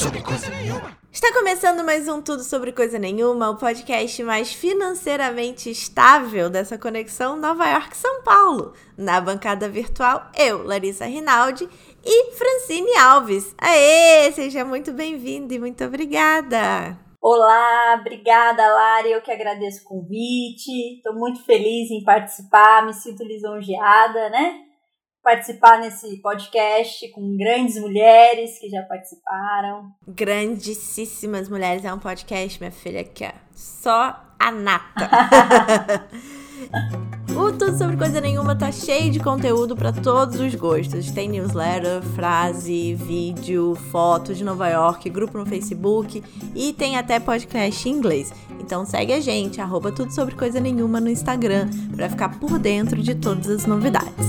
sobre coisa nenhuma. Está começando mais um Tudo Sobre Coisa Nenhuma, o podcast mais financeiramente estável dessa conexão Nova York-São Paulo. Na bancada virtual, eu, Larissa Rinaldi e Francine Alves. Aê, seja muito bem-vinda e muito obrigada. Olá, obrigada, Lari. Eu que agradeço o convite. Estou muito feliz em participar, me sinto lisonjeada, né? Participar nesse podcast com grandes mulheres que já participaram. Grandíssimas mulheres. É um podcast, minha filha, que é só a nata. O Tudo Sobre Coisa Nenhuma tá cheio de conteúdo para todos os gostos. Tem newsletter, frase, vídeo, foto de Nova York, grupo no Facebook e tem até podcast em inglês. Então segue a gente, arroba Tudo Sobre Coisa Nenhuma no Instagram, para ficar por dentro de todas as novidades.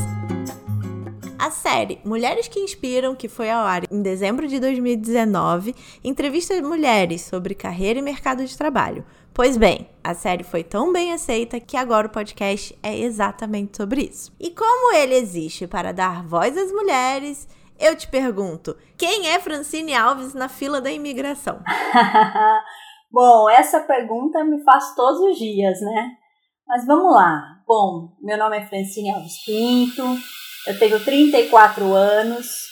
A série Mulheres que Inspiram, que foi ao ar em dezembro de 2019, entrevista mulheres sobre carreira e mercado de trabalho. Pois bem, a série foi tão bem aceita que agora o podcast é exatamente sobre isso. E como ele existe para dar voz às mulheres, eu te pergunto: quem é Francine Alves na fila da imigração? Bom, essa pergunta me faz todos os dias, né? Mas vamos lá. Bom, meu nome é Francine Alves Pinto, eu tenho 34 anos,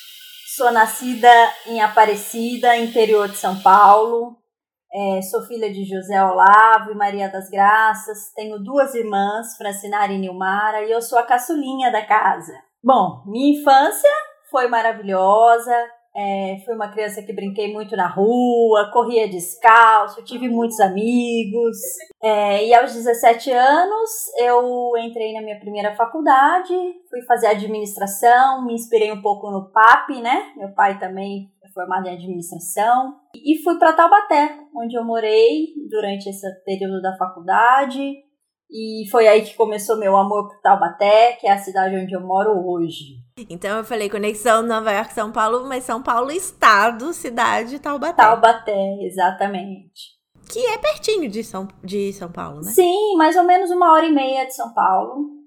sou nascida em Aparecida, interior de São Paulo. É, sou filha de José Olavo e Maria das Graças. Tenho duas irmãs, Francinara e Nilmara, e eu sou a caçulinha da casa. Bom, minha infância foi maravilhosa. É, fui uma criança que brinquei muito na rua, corria descalço, tive muitos amigos. É, e aos 17 anos eu entrei na minha primeira faculdade, fui fazer administração, me inspirei um pouco no PAP, né? Meu pai também é formado em administração. E fui para Taubaté, onde eu morei durante esse período da faculdade. E foi aí que começou meu amor por Taubaté, que é a cidade onde eu moro hoje. Então eu falei conexão Nova York São Paulo, mas São Paulo estado, cidade Taubaté. Taubaté, exatamente. Que é pertinho de São, de São Paulo, né? Sim, mais ou menos uma hora e meia de São Paulo.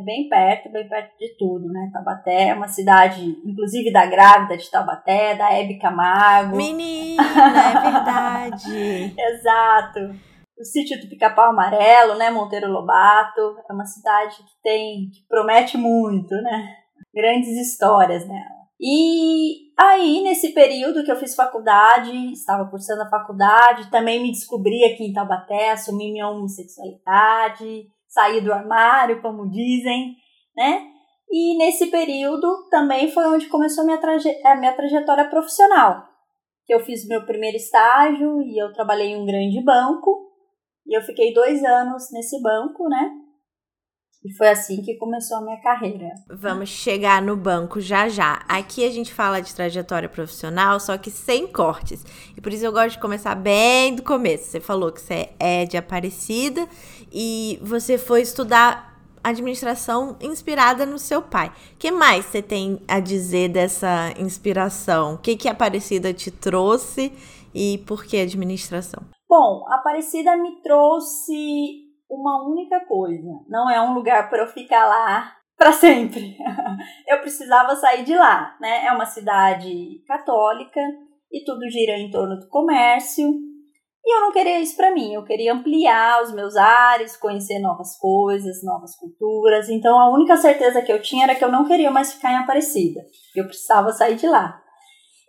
É bem perto, bem perto de tudo, né? Taubaté é uma cidade, inclusive da grávida de Taubaté, da Hebe Camargo. Menina, é verdade. Exato o sítio do Pica-Pau Amarelo, né, Monteiro Lobato, é uma cidade que tem, que promete muito, né, grandes histórias nela. E aí, nesse período que eu fiz faculdade, estava cursando a faculdade, também me descobri aqui em Taubaté, assumi minha homossexualidade, saí do armário, como dizem, né? E nesse período também foi onde começou a minha, traje a minha trajetória profissional. Eu fiz meu primeiro estágio e eu trabalhei em um grande banco, e eu fiquei dois anos nesse banco, né? E foi assim que começou a minha carreira. Vamos chegar no banco já já. Aqui a gente fala de trajetória profissional, só que sem cortes. E por isso eu gosto de começar bem do começo. Você falou que você é de Aparecida e você foi estudar administração inspirada no seu pai. O que mais você tem a dizer dessa inspiração? O que, que a Aparecida te trouxe e por que administração? Bom, Aparecida me trouxe uma única coisa. Não é um lugar para eu ficar lá para sempre. eu precisava sair de lá, né? É uma cidade católica e tudo gira em torno do comércio. E eu não queria isso para mim. Eu queria ampliar os meus ares, conhecer novas coisas, novas culturas. Então a única certeza que eu tinha era que eu não queria mais ficar em Aparecida. Eu precisava sair de lá.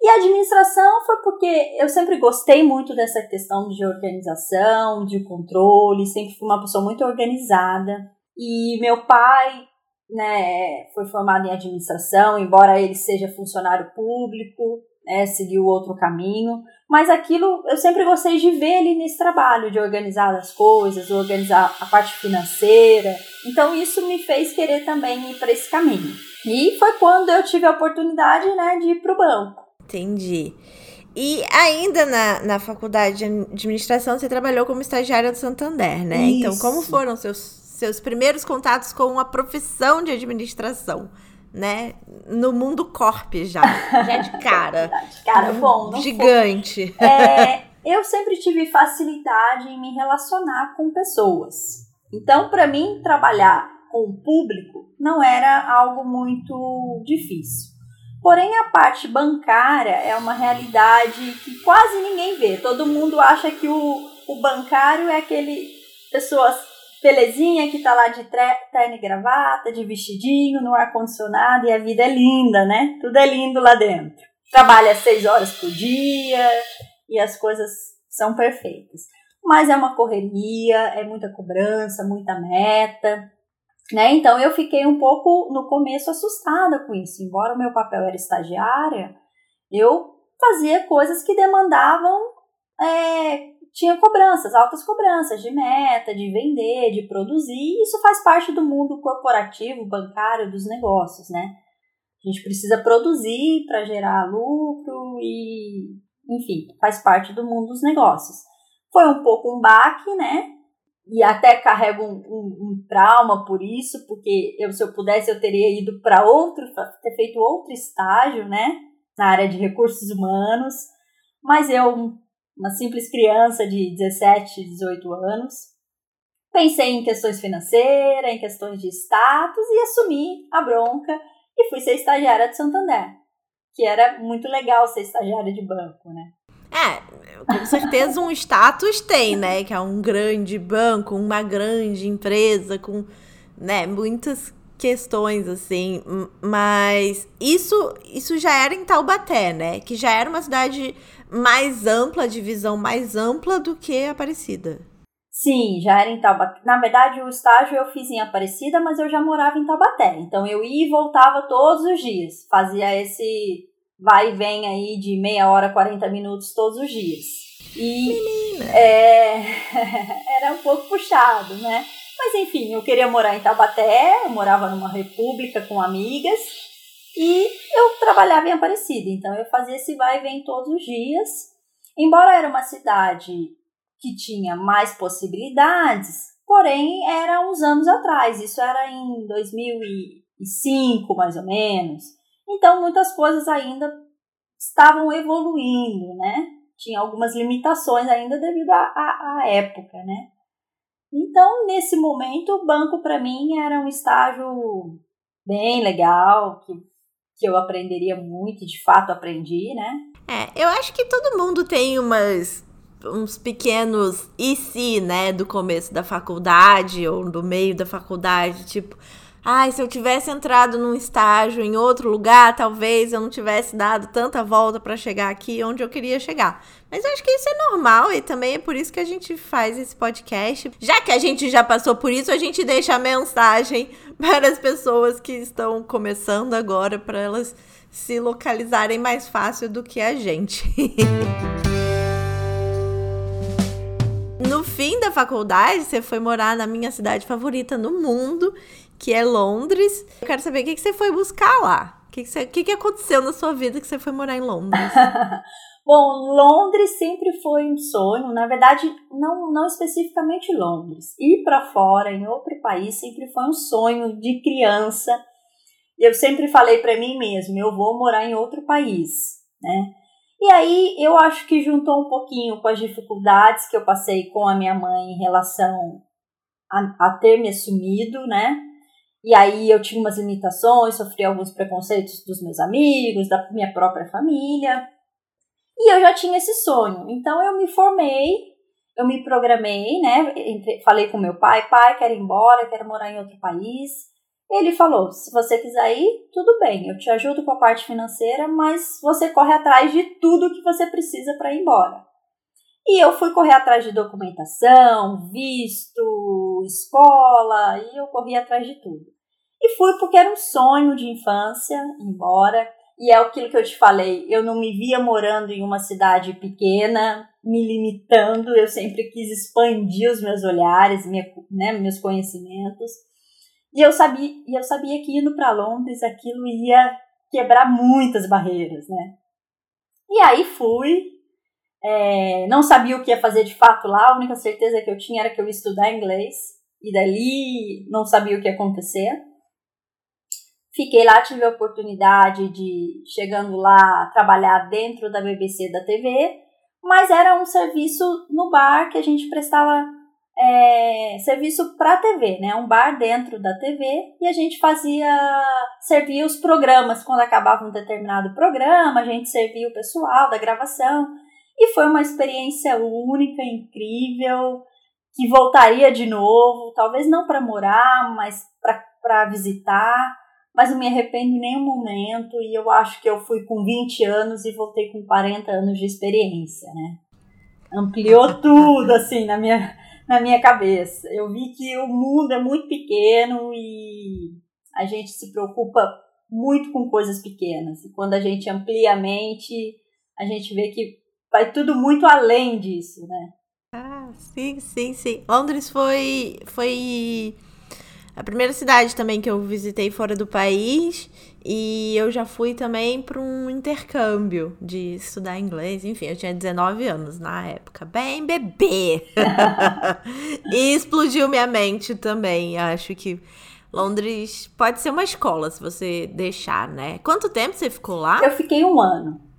E a administração foi porque eu sempre gostei muito dessa questão de organização, de controle, sempre fui uma pessoa muito organizada. E meu pai, né, foi formado em administração, embora ele seja funcionário público, né, seguiu outro caminho, mas aquilo eu sempre gostei de ver ele nesse trabalho de organizar as coisas, organizar a parte financeira. Então isso me fez querer também ir para esse caminho. E foi quando eu tive a oportunidade, né, de ir para o banco. Entendi. E ainda na, na faculdade de administração, você trabalhou como estagiária do Santander, né? Isso. Então, como foram seus, seus primeiros contatos com a profissão de administração? Né? No mundo corp já. Já de cara. de cara, bom. Gigante. É, eu sempre tive facilidade em me relacionar com pessoas. Então, para mim, trabalhar com o público não era algo muito difícil. Porém, a parte bancária é uma realidade que quase ninguém vê. Todo mundo acha que o, o bancário é aquele pessoa belezinha que tá lá de terno e gravata, de vestidinho, no ar-condicionado e a vida é linda, né? Tudo é lindo lá dentro. Trabalha seis horas por dia e as coisas são perfeitas. Mas é uma correria, é muita cobrança, muita meta. Né? Então eu fiquei um pouco no começo assustada com isso. Embora o meu papel era estagiária, eu fazia coisas que demandavam, é, tinha cobranças, altas cobranças de meta, de vender, de produzir. E isso faz parte do mundo corporativo, bancário, dos negócios, né? A gente precisa produzir para gerar lucro e, enfim, faz parte do mundo dos negócios. Foi um pouco um baque, né? E até carrego um, um, um, trauma por isso, porque eu, se eu pudesse, eu teria ido para outro, ter feito outro estágio, né, na área de recursos humanos, mas eu, uma simples criança de 17, 18 anos, pensei em questões financeiras, em questões de status e assumi a bronca e fui ser estagiária de Santander, que era muito legal ser estagiária de banco, né. É, com certeza um status tem, né? Que é um grande banco, uma grande empresa com, né, muitas questões assim, mas isso isso já era em Taubaté, né? Que já era uma cidade mais ampla, de visão mais ampla do que Aparecida. Sim, já era em Taubaté. Na verdade, o estágio eu fiz em Aparecida, mas eu já morava em Taubaté. Então eu ia e voltava todos os dias. Fazia esse vai e vem aí de meia hora, 40 minutos todos os dias. E é, era um pouco puxado, né? Mas enfim, eu queria morar em Tabaté, eu morava numa república com amigas e eu trabalhava em Aparecida, então eu fazia esse vai e vem todos os dias. Embora era uma cidade que tinha mais possibilidades, porém era uns anos atrás, isso era em 2005 mais ou menos. Então, muitas coisas ainda estavam evoluindo, né? Tinha algumas limitações ainda devido à, época, né? Então, nesse momento, o banco para mim era um estágio bem legal, que, que eu aprenderia muito, de fato aprendi, né? É, eu acho que todo mundo tem umas uns pequenos e se, né, do começo da faculdade ou do meio da faculdade, tipo, Ai, se eu tivesse entrado num estágio em outro lugar, talvez eu não tivesse dado tanta volta para chegar aqui onde eu queria chegar. Mas eu acho que isso é normal e também é por isso que a gente faz esse podcast. Já que a gente já passou por isso, a gente deixa a mensagem para as pessoas que estão começando agora, para elas se localizarem mais fácil do que a gente. no fim da faculdade, você foi morar na minha cidade favorita no mundo, que é Londres. Eu quero saber o que, que você foi buscar lá. O que, que, que, que aconteceu na sua vida que você foi morar em Londres? Bom, Londres sempre foi um sonho, na verdade, não, não especificamente Londres. Ir para fora, em outro país, sempre foi um sonho de criança. Eu sempre falei para mim mesmo, eu vou morar em outro país, né? E aí eu acho que juntou um pouquinho com as dificuldades que eu passei com a minha mãe em relação a, a ter me assumido, né? E aí eu tinha umas limitações, sofri alguns preconceitos dos meus amigos, da minha própria família. E eu já tinha esse sonho. Então eu me formei, eu me programei, né? falei com meu pai, pai, quero ir embora, quero morar em outro país. Ele falou: se você quiser ir, tudo bem, eu te ajudo com a parte financeira, mas você corre atrás de tudo que você precisa para ir embora. E eu fui correr atrás de documentação, visto, escola, e eu corri atrás de tudo. E fui porque era um sonho de infância, embora, e é aquilo que eu te falei, eu não me via morando em uma cidade pequena, me limitando, eu sempre quis expandir os meus olhares, minha, né, meus conhecimentos. E eu sabia, e eu sabia que indo para Londres aquilo ia quebrar muitas barreiras, né? E aí fui, é, não sabia o que ia fazer de fato lá, a única certeza que eu tinha era que eu ia estudar inglês, e dali não sabia o que ia acontecer. Fiquei lá, tive a oportunidade de, chegando lá, trabalhar dentro da BBC da TV, mas era um serviço no bar que a gente prestava é, serviço para TV, né? Um bar dentro da TV e a gente fazia, servia os programas quando acabava um determinado programa, a gente servia o pessoal da gravação e foi uma experiência única, incrível, que voltaria de novo, talvez não para morar, mas para visitar, mas não me arrependo em nenhum momento e eu acho que eu fui com 20 anos e voltei com 40 anos de experiência, né? Ampliou tudo assim na minha na minha cabeça. Eu vi que o mundo é muito pequeno e a gente se preocupa muito com coisas pequenas. E quando a gente amplia a mente, a gente vê que vai tudo muito além disso, né? Ah, sim, sim, sim. Londres foi foi a primeira cidade também que eu visitei fora do país e eu já fui também para um intercâmbio de estudar inglês. Enfim, eu tinha 19 anos na época, bem bebê. e explodiu minha mente também. Acho que Londres pode ser uma escola se você deixar, né? Quanto tempo você ficou lá? Eu fiquei um ano.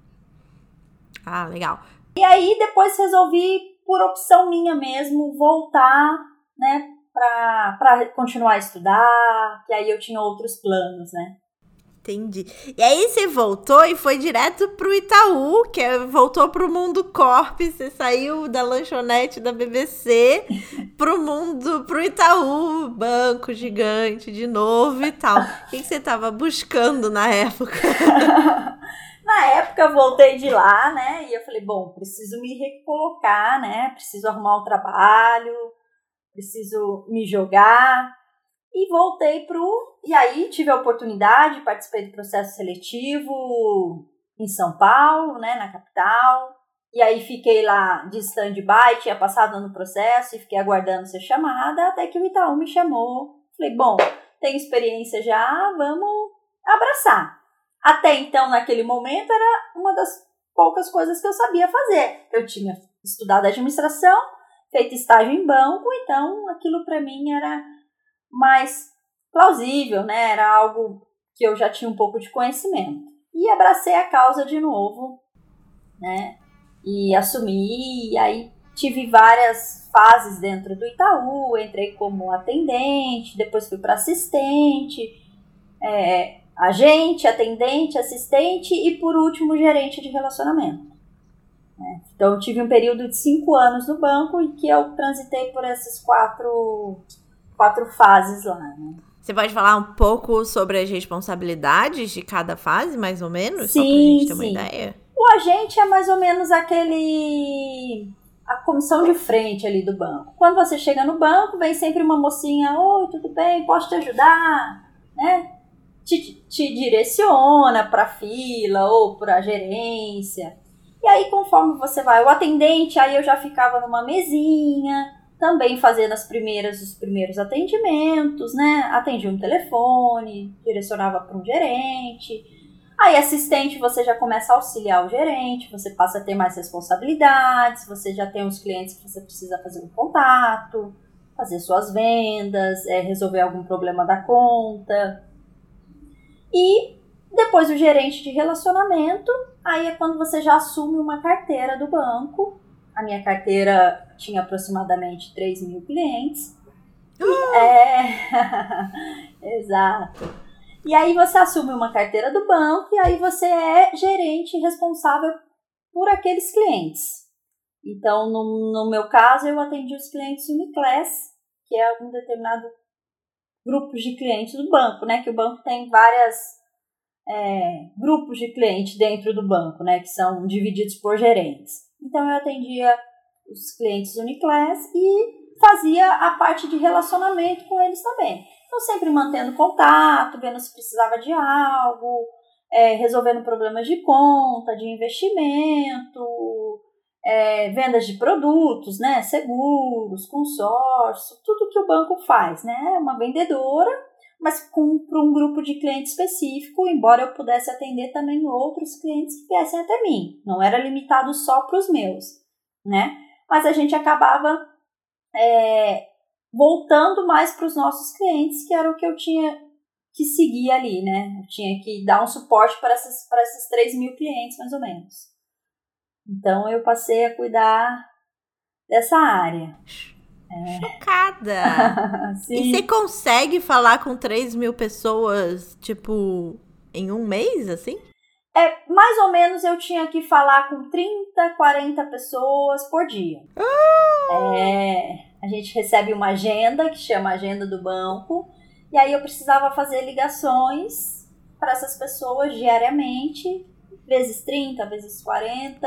Ah, legal. E aí depois resolvi, por opção minha mesmo, voltar, né, para continuar a estudar, que aí eu tinha outros planos, né? Entendi. E aí você voltou e foi direto pro Itaú, que é, voltou pro mundo corp, você saiu da lanchonete da BBC pro mundo, pro Itaú, banco gigante de novo e tal. O que, que você tava buscando na época? na época voltei de lá, né? E eu falei, bom, preciso me recolocar, né? Preciso arrumar um trabalho, preciso me jogar. E voltei pro. E aí tive a oportunidade, participei do processo seletivo em São Paulo, né, na capital. E aí fiquei lá de stand-by, tinha passado no processo e fiquei aguardando ser chamada, até que o Itaú me chamou. Falei, bom, tenho experiência já, vamos abraçar. Até então, naquele momento, era uma das poucas coisas que eu sabia fazer. Eu tinha estudado administração, feito estágio em banco, então aquilo para mim era mais plausível, né? Era algo que eu já tinha um pouco de conhecimento. E abracei a causa de novo, né? E assumi, e aí tive várias fases dentro do Itaú, entrei como atendente, depois fui para assistente, é, agente, atendente, assistente e por último gerente de relacionamento. Né? Então, eu tive um período de cinco anos no banco e que eu transitei por essas quatro, quatro fases lá. Né? Você pode falar um pouco sobre as responsabilidades de cada fase, mais ou menos? Sim, só pra gente ter sim. uma ideia. O agente é mais ou menos aquele. a comissão de frente ali do banco. Quando você chega no banco, vem sempre uma mocinha: Oi, tudo bem? Posso te ajudar? Né? Te, te direciona para fila ou para gerência. E aí, conforme você vai, o atendente, aí eu já ficava numa mesinha, também fazendo as primeiras, os primeiros atendimentos, né? Atendia um telefone, direcionava para um gerente. Aí, assistente, você já começa a auxiliar o gerente, você passa a ter mais responsabilidades, você já tem os clientes que você precisa fazer um contato, fazer suas vendas, é, resolver algum problema da conta. E depois o gerente de relacionamento, aí é quando você já assume uma carteira do banco. A minha carteira tinha aproximadamente 3 mil clientes. é, exato. E aí você assume uma carteira do banco e aí você é gerente responsável por aqueles clientes. Então, no, no meu caso, eu atendi os clientes Uniclass, que é um determinado grupo de clientes do banco, né? Que o banco tem várias é, grupos de clientes dentro do banco, né, que são divididos por gerentes. Então eu atendia os clientes Uniclass e fazia a parte de relacionamento com eles também. Então sempre mantendo contato, vendo se precisava de algo, é, resolvendo problemas de conta, de investimento, é, vendas de produtos, né, seguros, consórcio, tudo que o banco faz, né, uma vendedora mas para um grupo de cliente específico, embora eu pudesse atender também outros clientes que viessem até mim. Não era limitado só para os meus, né? Mas a gente acabava é, voltando mais para os nossos clientes, que era o que eu tinha que seguir ali, né? Eu tinha que dar um suporte para esses, para esses 3 mil clientes, mais ou menos. Então eu passei a cuidar dessa área. É. Chocada! e você consegue falar com 3 mil pessoas, tipo, em um mês, assim? É, mais ou menos eu tinha que falar com 30, 40 pessoas por dia. Ah! É, a gente recebe uma agenda que chama Agenda do Banco, e aí eu precisava fazer ligações para essas pessoas diariamente, vezes 30, vezes 40,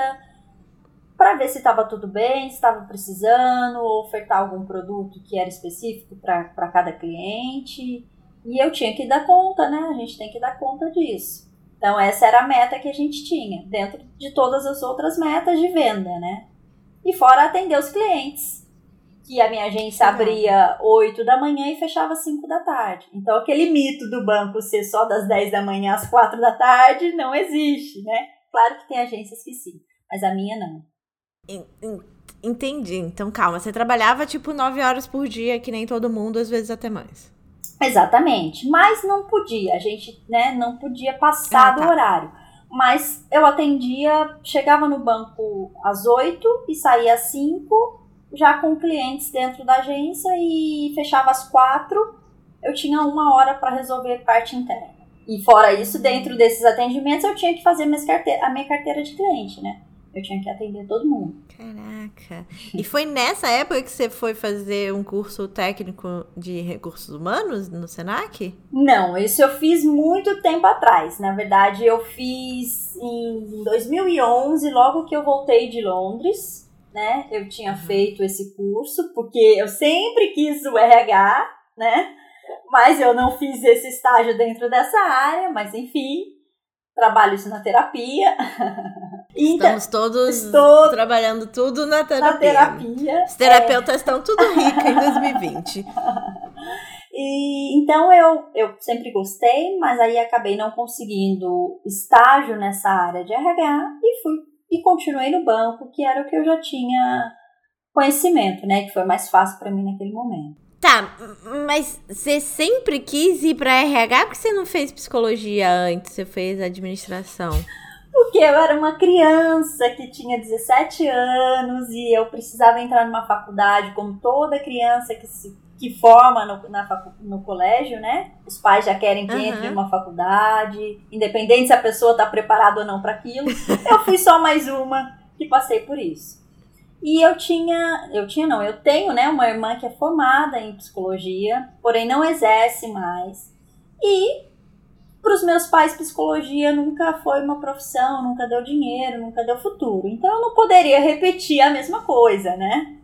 para ver se estava tudo bem, se estava precisando, ofertar algum produto que era específico para cada cliente. E eu tinha que dar conta, né? A gente tem que dar conta disso. Então, essa era a meta que a gente tinha, dentro de todas as outras metas de venda, né? E fora atender os clientes, que a minha agência abria 8 da manhã e fechava 5 da tarde. Então, aquele mito do banco ser só das 10 da manhã às 4 da tarde não existe, né? Claro que tem agências que sim, mas a minha não. Entendi. Então, calma, você trabalhava tipo 9 horas por dia, que nem todo mundo, às vezes até mais. Exatamente. Mas não podia, a gente né, não podia passar ah, tá. do horário. Mas eu atendia, chegava no banco às 8 e saía às 5, já com clientes dentro da agência e fechava às 4. Eu tinha uma hora para resolver parte interna. E fora isso, dentro desses atendimentos, eu tinha que fazer minhas carteira, a minha carteira de cliente, né? Eu tinha que atender todo mundo. Caraca. E foi nessa época que você foi fazer um curso técnico de recursos humanos no Senac? Não, isso eu fiz muito tempo atrás. Na verdade, eu fiz em 2011, logo que eu voltei de Londres, né? Eu tinha uhum. feito esse curso porque eu sempre quis o RH, né? Mas eu não fiz esse estágio dentro dessa área, mas enfim, trabalho isso na terapia. Então, Estamos todos estou trabalhando tudo na terapia. Na terapia. Os terapeutas é. estão tudo ricos em 2020. E, então eu, eu sempre gostei, mas aí acabei não conseguindo estágio nessa área de RH e fui e continuei no banco, que era o que eu já tinha conhecimento, né? Que foi mais fácil para mim naquele momento. Tá, mas você sempre quis ir para RH porque você não fez psicologia antes, você fez administração? Porque eu era uma criança que tinha 17 anos e eu precisava entrar numa faculdade, como toda criança que se que forma no, na, no colégio, né? Os pais já querem que uhum. entre numa faculdade, independente se a pessoa está preparada ou não para aquilo. eu fui só mais uma que passei por isso. E eu tinha, eu tinha não, eu tenho, né, uma irmã que é formada em psicologia, porém não exerce mais. E para os meus pais, psicologia nunca foi uma profissão, nunca deu dinheiro, nunca deu futuro. Então eu não poderia repetir a mesma coisa, né?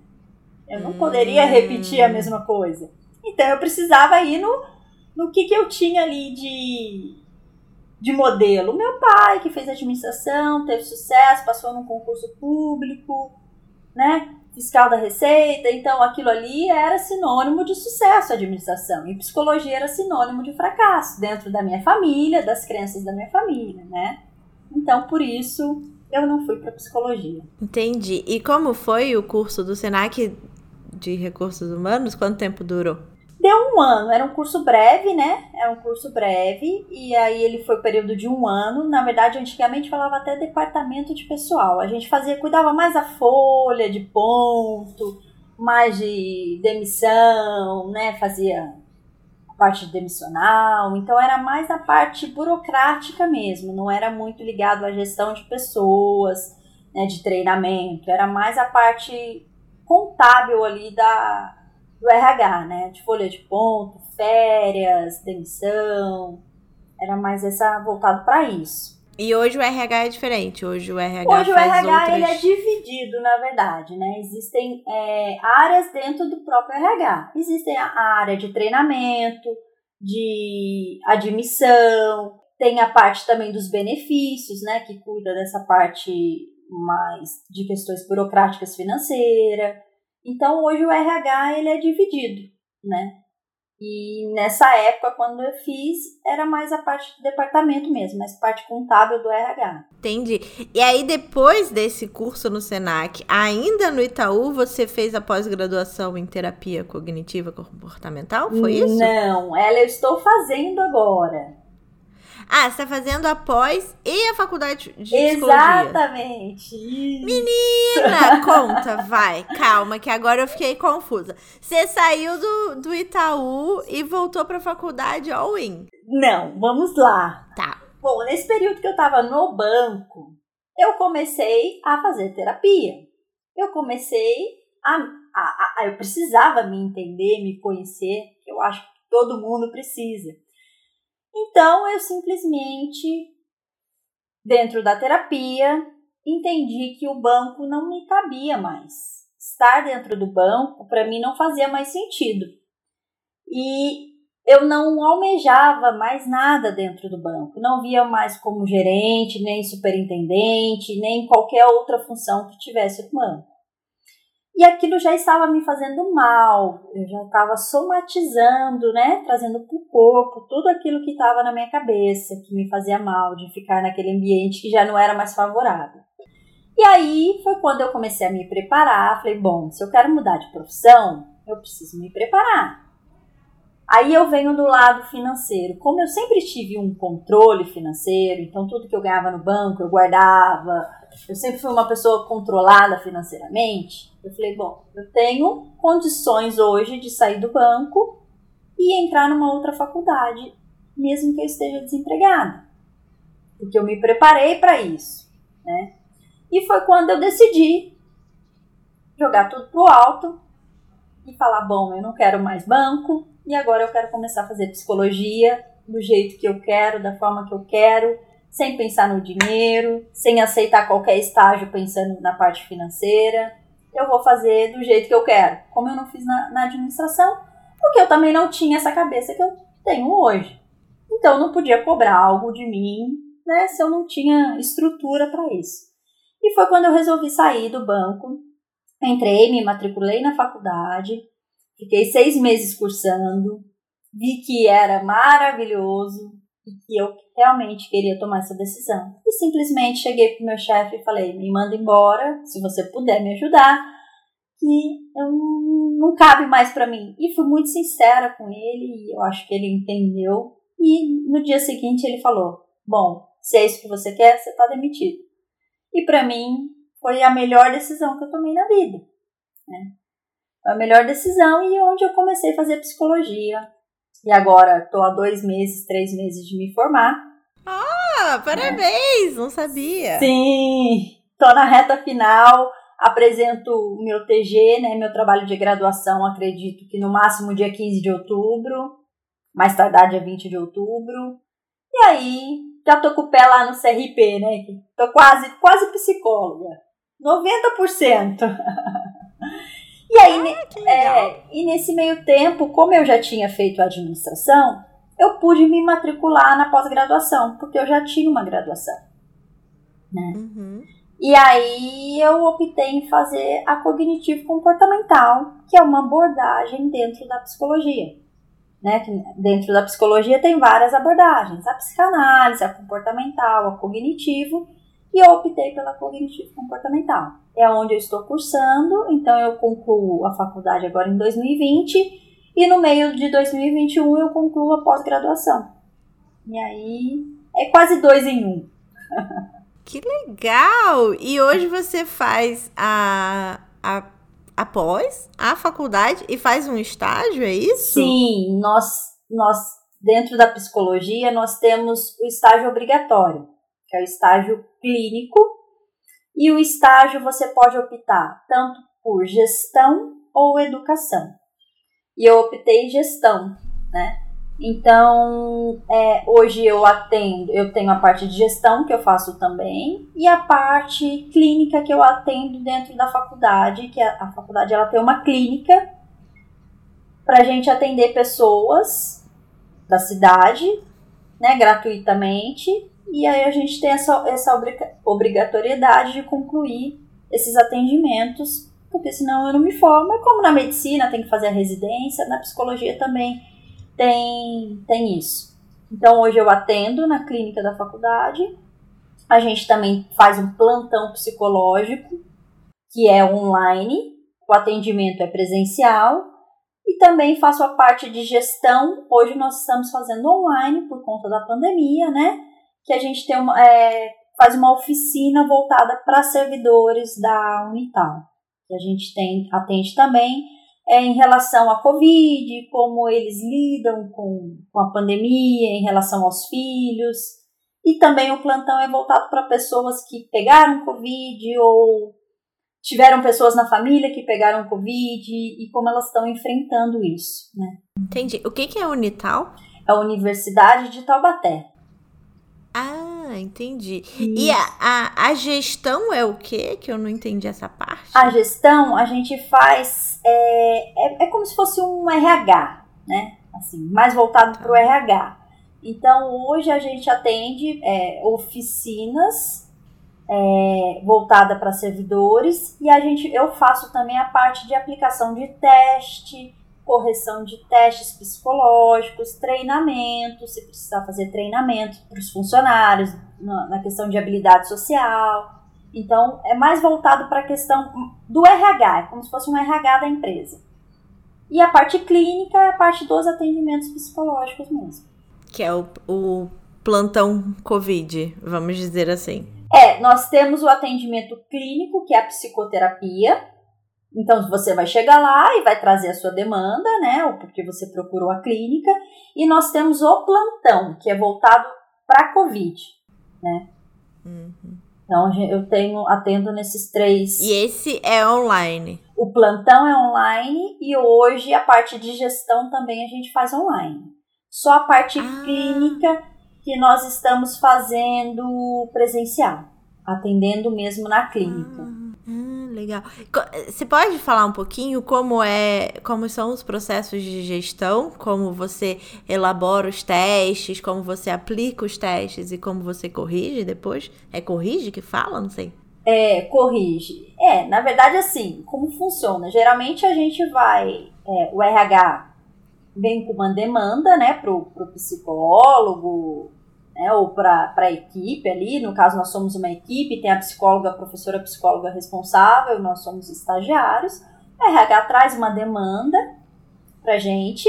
Eu não poderia repetir a mesma coisa. Então eu precisava ir no, no que, que eu tinha ali de, de modelo. Meu pai, que fez administração, teve sucesso, passou num concurso público, né? fiscal da Receita, então aquilo ali era sinônimo de sucesso administração e psicologia era sinônimo de fracasso dentro da minha família, das crenças da minha família, né? Então por isso eu não fui para psicologia. Entendi. E como foi o curso do Senac de recursos humanos? Quanto tempo durou? Deu um ano, era um curso breve, né? Era um curso breve, e aí ele foi período de um ano. Na verdade, antigamente falava até departamento de pessoal. A gente fazia, cuidava mais da folha, de ponto, mais de demissão, né? Fazia parte de demissional. Então era mais a parte burocrática mesmo, não era muito ligado à gestão de pessoas, né? De treinamento. Era mais a parte contábil ali da do RH, né? De folha de ponto, férias, demissão. Era mais essa voltado para isso. E hoje o RH é diferente. Hoje o RH Hoje o RH outras... ele é dividido, na verdade, né? Existem é, áreas dentro do próprio RH. Existem a área de treinamento, de admissão, tem a parte também dos benefícios, né? Que cuida dessa parte mais de questões burocráticas financeiras. Então hoje o RH ele é dividido, né? E nessa época, quando eu fiz, era mais a parte do departamento mesmo, mais parte contábil do RH. Entendi. E aí, depois desse curso no SENAC, ainda no Itaú, você fez a pós-graduação em terapia cognitiva comportamental? Foi isso? Não, ela eu estou fazendo agora. Ah, você tá fazendo a pós e a faculdade de Exatamente. Menina, conta, vai. Calma, que agora eu fiquei confusa. Você saiu do, do Itaú e voltou pra faculdade all-in. Não, vamos lá. Tá. Bom, nesse período que eu tava no banco, eu comecei a fazer terapia. Eu comecei a, a, a eu precisava me entender, me conhecer, que eu acho que todo mundo precisa. Então eu simplesmente, dentro da terapia, entendi que o banco não me cabia mais. Estar dentro do banco, para mim, não fazia mais sentido. E eu não almejava mais nada dentro do banco. Não via mais como gerente, nem superintendente, nem qualquer outra função que tivesse no banco. E aquilo já estava me fazendo mal, eu já estava somatizando, né? Trazendo para o corpo tudo aquilo que estava na minha cabeça, que me fazia mal, de ficar naquele ambiente que já não era mais favorável. E aí foi quando eu comecei a me preparar. Falei, bom, se eu quero mudar de profissão, eu preciso me preparar. Aí eu venho do lado financeiro. Como eu sempre tive um controle financeiro, então tudo que eu ganhava no banco eu guardava, eu sempre fui uma pessoa controlada financeiramente. Eu falei, bom, eu tenho condições hoje de sair do banco e entrar numa outra faculdade, mesmo que eu esteja desempregada. Porque eu me preparei para isso, né? E foi quando eu decidi jogar tudo pro alto e falar, bom, eu não quero mais banco, e agora eu quero começar a fazer psicologia do jeito que eu quero, da forma que eu quero, sem pensar no dinheiro, sem aceitar qualquer estágio pensando na parte financeira. Eu vou fazer do jeito que eu quero, como eu não fiz na, na administração, porque eu também não tinha essa cabeça que eu tenho hoje. Então eu não podia cobrar algo de mim, né, se eu não tinha estrutura para isso. E foi quando eu resolvi sair do banco, entrei, me matriculei na faculdade, Fiquei seis meses cursando, vi que era maravilhoso e que eu realmente queria tomar essa decisão. E simplesmente cheguei pro meu chefe e falei: me manda embora, se você puder me ajudar, que eu não cabe mais para mim. E fui muito sincera com ele e eu acho que ele entendeu. E no dia seguinte ele falou: bom, se é isso que você quer, você está demitido. E para mim foi a melhor decisão que eu tomei na vida. Né? a melhor decisão e onde eu comecei a fazer psicologia. E agora estou há dois meses, três meses de me formar. Ah, parabéns! Não sabia. Sim, estou na reta final. Apresento o meu TG, né, meu trabalho de graduação, acredito que no máximo dia 15 de outubro, mais tardar dia 20 de outubro. E aí, já tô com o pé lá no CRP, né? Tô quase, quase psicóloga. 90%. E aí, ah, é, e nesse meio tempo, como eu já tinha feito a administração, eu pude me matricular na pós-graduação, porque eu já tinha uma graduação. Né? Uhum. E aí eu optei em fazer a cognitivo comportamental, que é uma abordagem dentro da psicologia. Né? Dentro da psicologia tem várias abordagens: a psicanálise, a comportamental, a cognitivo e eu optei pela cognitivo comportamental. É onde eu estou cursando, então eu concluo a faculdade agora em 2020 e no meio de 2021 eu concluo a pós-graduação. E aí é quase dois em um. Que legal! E hoje você faz a, a, a pós, a faculdade e faz um estágio, é isso? Sim, nós, nós dentro da psicologia nós temos o estágio obrigatório que é o estágio clínico, e o estágio você pode optar tanto por gestão ou educação. E eu optei gestão, né? Então, é, hoje eu atendo, eu tenho a parte de gestão que eu faço também e a parte clínica que eu atendo dentro da faculdade, que a, a faculdade ela tem uma clínica para a gente atender pessoas da cidade, né, gratuitamente e aí a gente tem essa, essa obrigatoriedade de concluir esses atendimentos, porque senão eu não me formo. Como na medicina tem que fazer a residência, na psicologia também tem, tem isso. Então hoje eu atendo na clínica da faculdade. A gente também faz um plantão psicológico, que é online, o atendimento é presencial, e também faço a parte de gestão. Hoje nós estamos fazendo online por conta da pandemia, né? Que a gente tem uma, é, faz uma oficina voltada para servidores da Unital. Que a gente tem, atende também é, em relação à Covid, como eles lidam com, com a pandemia, em relação aos filhos. E também o plantão é voltado para pessoas que pegaram Covid ou tiveram pessoas na família que pegaram Covid e como elas estão enfrentando isso. Né? Entendi. O que, que é Unital? É a Universidade de Taubaté. Ah, entendi. E a, a, a, gestão é o que? Que eu não entendi essa parte. A gestão a gente faz. É, é, é como se fosse um RH, né? Assim, mais voltado para o RH. Então, hoje a gente atende é, oficinas é, voltada para servidores e a gente, eu faço também a parte de aplicação de teste, correção de testes psicológicos, treinamento, se precisar fazer treinamento para os funcionários na, questão de habilidade social. Então, é mais voltado para a questão do RH, é como se fosse um RH da empresa. E a parte clínica é a parte dos atendimentos psicológicos mesmo. Que é o, o plantão COVID, vamos dizer assim. É, nós temos o atendimento clínico, que é a psicoterapia. Então, você vai chegar lá e vai trazer a sua demanda, né? Ou porque você procurou a clínica. E nós temos o plantão, que é voltado para a Covid, né? Uhum. Então, eu tenho, atendo nesses três. E esse é online? O plantão é online e hoje a parte de gestão também a gente faz online. Só a parte ah. clínica que nós estamos fazendo presencial, atendendo mesmo na clínica. Ah, ah, legal. Você pode falar um pouquinho como é, como são os processos de gestão, como você elabora os testes, como você aplica os testes e como você corrige depois? É corrige que fala, não sei. É, corrige. É, na verdade, assim, como funciona? Geralmente a gente vai, é, o RH vem com uma demanda, né, pro, pro psicólogo, né, ou para a equipe ali, no caso nós somos uma equipe, tem a psicóloga, a professora a psicóloga responsável, nós somos estagiários, a RH traz uma demanda pra gente,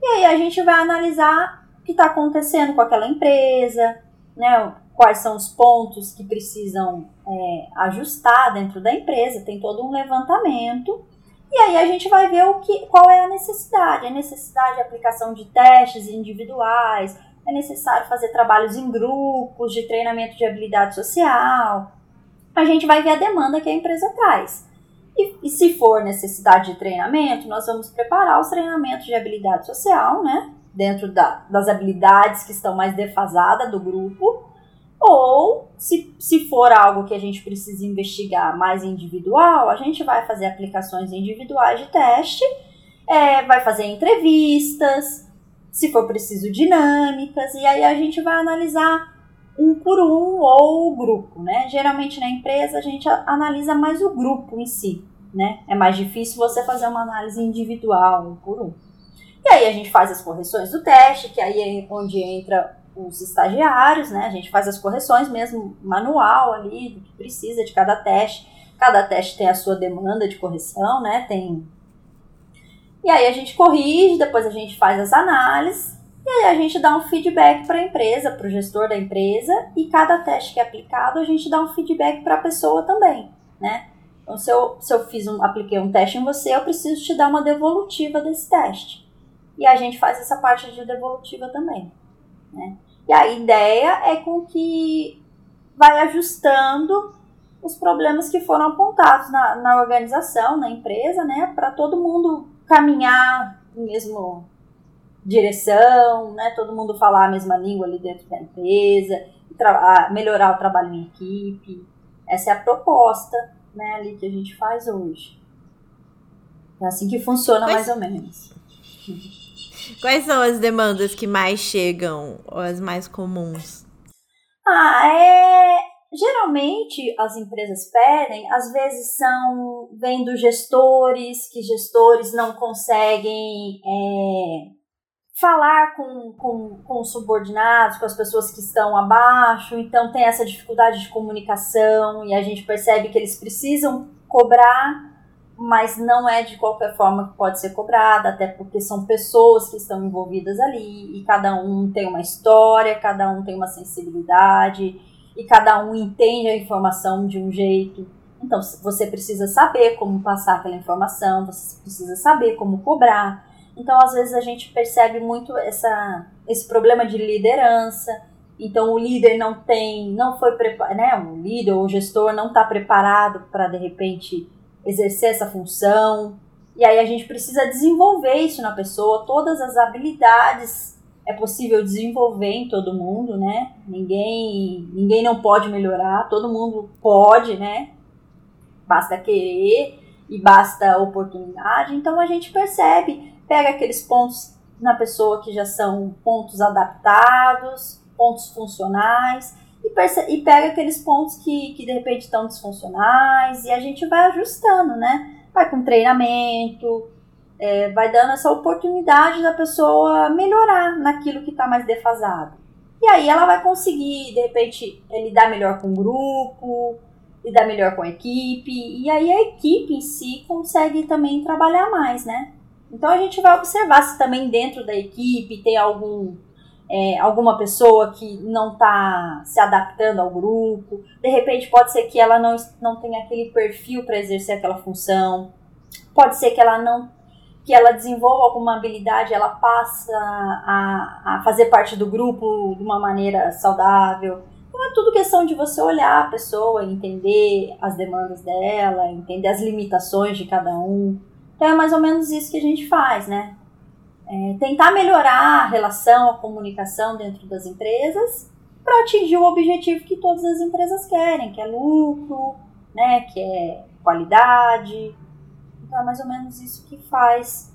e aí a gente vai analisar o que está acontecendo com aquela empresa, né, quais são os pontos que precisam é, ajustar dentro da empresa, tem todo um levantamento, e aí a gente vai ver o que, qual é a necessidade. A necessidade de aplicação de testes individuais, é necessário fazer trabalhos em grupos, de treinamento de habilidade social. A gente vai ver a demanda que a empresa traz. E, e se for necessidade de treinamento, nós vamos preparar os treinamentos de habilidade social, né? Dentro da, das habilidades que estão mais defasadas do grupo ou, se, se for algo que a gente precisa investigar mais individual, a gente vai fazer aplicações individuais de teste, é, vai fazer entrevistas, se for preciso, dinâmicas, e aí a gente vai analisar um por um ou o grupo, né? Geralmente na empresa a gente analisa mais o grupo em si, né? É mais difícil você fazer uma análise individual, um por um. E aí a gente faz as correções do teste, que aí é onde entra os estagiários, né? A gente faz as correções mesmo manual ali do que precisa de cada teste. Cada teste tem a sua demanda de correção, né? Tem e aí a gente corrige, depois a gente faz as análises e aí a gente dá um feedback para a empresa, para o gestor da empresa e cada teste que é aplicado a gente dá um feedback para a pessoa também, né? Então se eu, se eu fiz um, apliquei um teste em você, eu preciso te dar uma devolutiva desse teste. E a gente faz essa parte de devolutiva também. Né? E a ideia é com que vai ajustando os problemas que foram apontados na, na organização, na empresa, né, para todo mundo caminhar na mesma direção, né, todo mundo falar a mesma língua ali dentro da empresa, melhorar o trabalho em equipe. Essa é a proposta, né, ali que a gente faz hoje. É assim que funciona mais ou menos. Quais são as demandas que mais chegam, ou as mais comuns? Ah, é. Geralmente as empresas pedem, às vezes são vendo gestores, que gestores não conseguem é, falar com, com, com os subordinados, com as pessoas que estão abaixo, então tem essa dificuldade de comunicação e a gente percebe que eles precisam cobrar mas não é de qualquer forma que pode ser cobrada, até porque são pessoas que estão envolvidas ali e cada um tem uma história, cada um tem uma sensibilidade e cada um entende a informação de um jeito. Então você precisa saber como passar aquela informação, você precisa saber como cobrar. Então às vezes a gente percebe muito essa, esse problema de liderança. Então o líder não tem, não foi preparado, né? O líder ou o gestor não está preparado para de repente exercer essa função. E aí a gente precisa desenvolver isso na pessoa, todas as habilidades é possível desenvolver em todo mundo, né? Ninguém, ninguém não pode melhorar, todo mundo pode, né? Basta querer e basta oportunidade. Então a gente percebe, pega aqueles pontos na pessoa que já são pontos adaptados, pontos funcionais e, e pega aqueles pontos que, que de repente estão disfuncionais e a gente vai ajustando, né? Vai com treinamento, é, vai dando essa oportunidade da pessoa melhorar naquilo que está mais defasado. E aí ela vai conseguir, de repente, lidar melhor com o grupo, lidar melhor com a equipe, e aí a equipe em si consegue também trabalhar mais, né? Então a gente vai observar se também dentro da equipe tem algum é, alguma pessoa que não está se adaptando ao grupo. De repente, pode ser que ela não, não tenha aquele perfil para exercer aquela função. Pode ser que ela não que ela desenvolva alguma habilidade, ela passa a, a fazer parte do grupo de uma maneira saudável. Então é tudo questão de você olhar a pessoa, entender as demandas dela, entender as limitações de cada um. Então é mais ou menos isso que a gente faz, né? é, tentar melhorar a relação, a comunicação dentro das empresas para atingir o objetivo que todas as empresas querem, que é lucro, né, que é qualidade. Então é mais ou menos isso que faz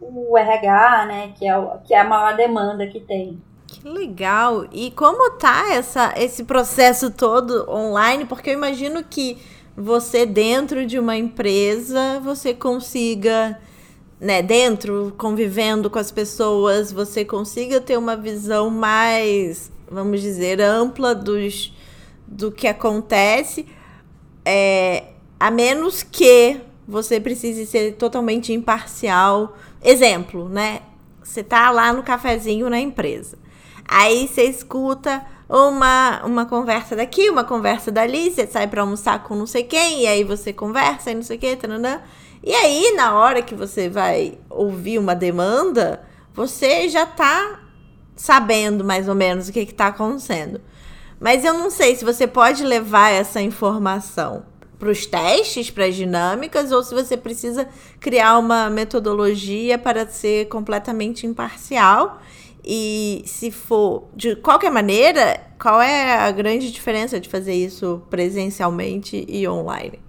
o RH, né, que é, o, que é a maior demanda que tem. Que legal! E como tá essa, esse processo todo online? Porque eu imagino que você dentro de uma empresa você consiga né, dentro, convivendo com as pessoas, você consiga ter uma visão mais, vamos dizer, ampla dos, do que acontece, é, a menos que você precise ser totalmente imparcial. Exemplo, né? Você tá lá no cafezinho na empresa. Aí você escuta uma, uma conversa daqui, uma conversa dali, você sai para almoçar com não sei quem, e aí você conversa e não sei o que, taranã. E aí, na hora que você vai ouvir uma demanda, você já está sabendo mais ou menos o que está acontecendo. Mas eu não sei se você pode levar essa informação para os testes, para as dinâmicas, ou se você precisa criar uma metodologia para ser completamente imparcial. E se for de qualquer maneira, qual é a grande diferença de fazer isso presencialmente e online?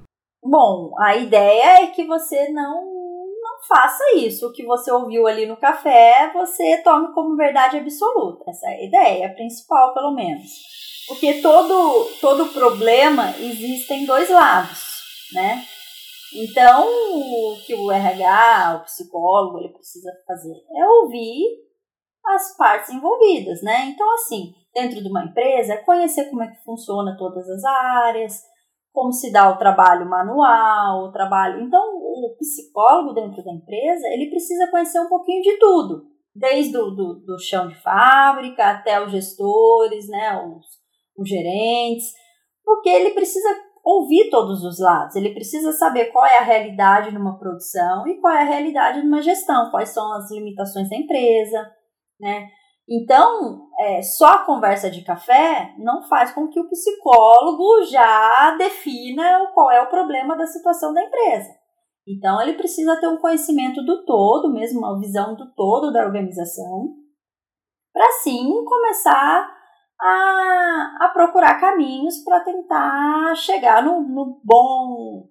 Bom, a ideia é que você não, não faça isso. O que você ouviu ali no café, você tome como verdade absoluta. Essa é a ideia principal, pelo menos. Porque todo, todo problema existem dois lados, né? Então, o que o RH, o psicólogo, ele precisa fazer é ouvir as partes envolvidas, né? Então, assim, dentro de uma empresa, é conhecer como é que funciona todas as áreas, como se dá o trabalho manual, o trabalho. Então, o psicólogo dentro da empresa, ele precisa conhecer um pouquinho de tudo, desde o do, do chão de fábrica até os gestores, né, os, os gerentes, porque ele precisa ouvir todos os lados, ele precisa saber qual é a realidade numa produção e qual é a realidade numa gestão, quais são as limitações da empresa, né? Então, é, só a conversa de café não faz com que o psicólogo já defina qual é o problema da situação da empresa. Então, ele precisa ter um conhecimento do todo, mesmo uma visão do todo da organização, para sim começar a, a procurar caminhos para tentar chegar no, no bom,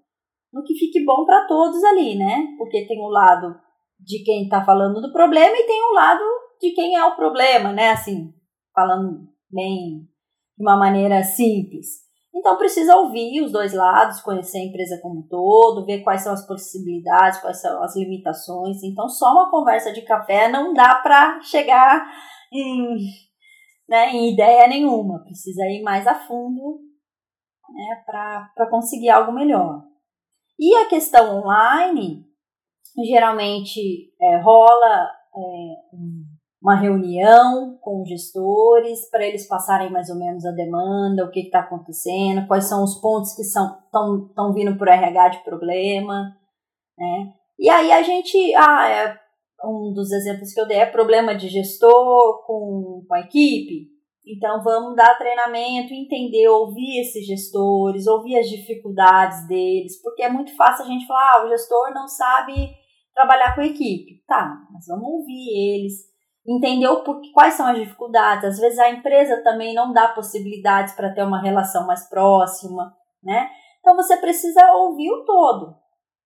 no que fique bom para todos ali, né? Porque tem o lado de quem está falando do problema e tem o lado de quem é o problema, né? Assim, falando bem de uma maneira simples. Então precisa ouvir os dois lados, conhecer a empresa como um todo, ver quais são as possibilidades, quais são as limitações. Então só uma conversa de café não dá para chegar em, né, em ideia nenhuma. Precisa ir mais a fundo né, para conseguir algo melhor. E a questão online, geralmente é, rola é, uma reunião com gestores para eles passarem mais ou menos a demanda, o que está acontecendo, quais são os pontos que estão vindo por RH de problema, né? E aí a gente, ah, é, um dos exemplos que eu dei é problema de gestor com, com a equipe, então vamos dar treinamento, entender, ouvir esses gestores, ouvir as dificuldades deles, porque é muito fácil a gente falar, ah, o gestor não sabe trabalhar com a equipe. Tá, mas vamos ouvir eles, entender o porquê, quais são as dificuldades. Às vezes a empresa também não dá possibilidades para ter uma relação mais próxima, né? Então você precisa ouvir o todo.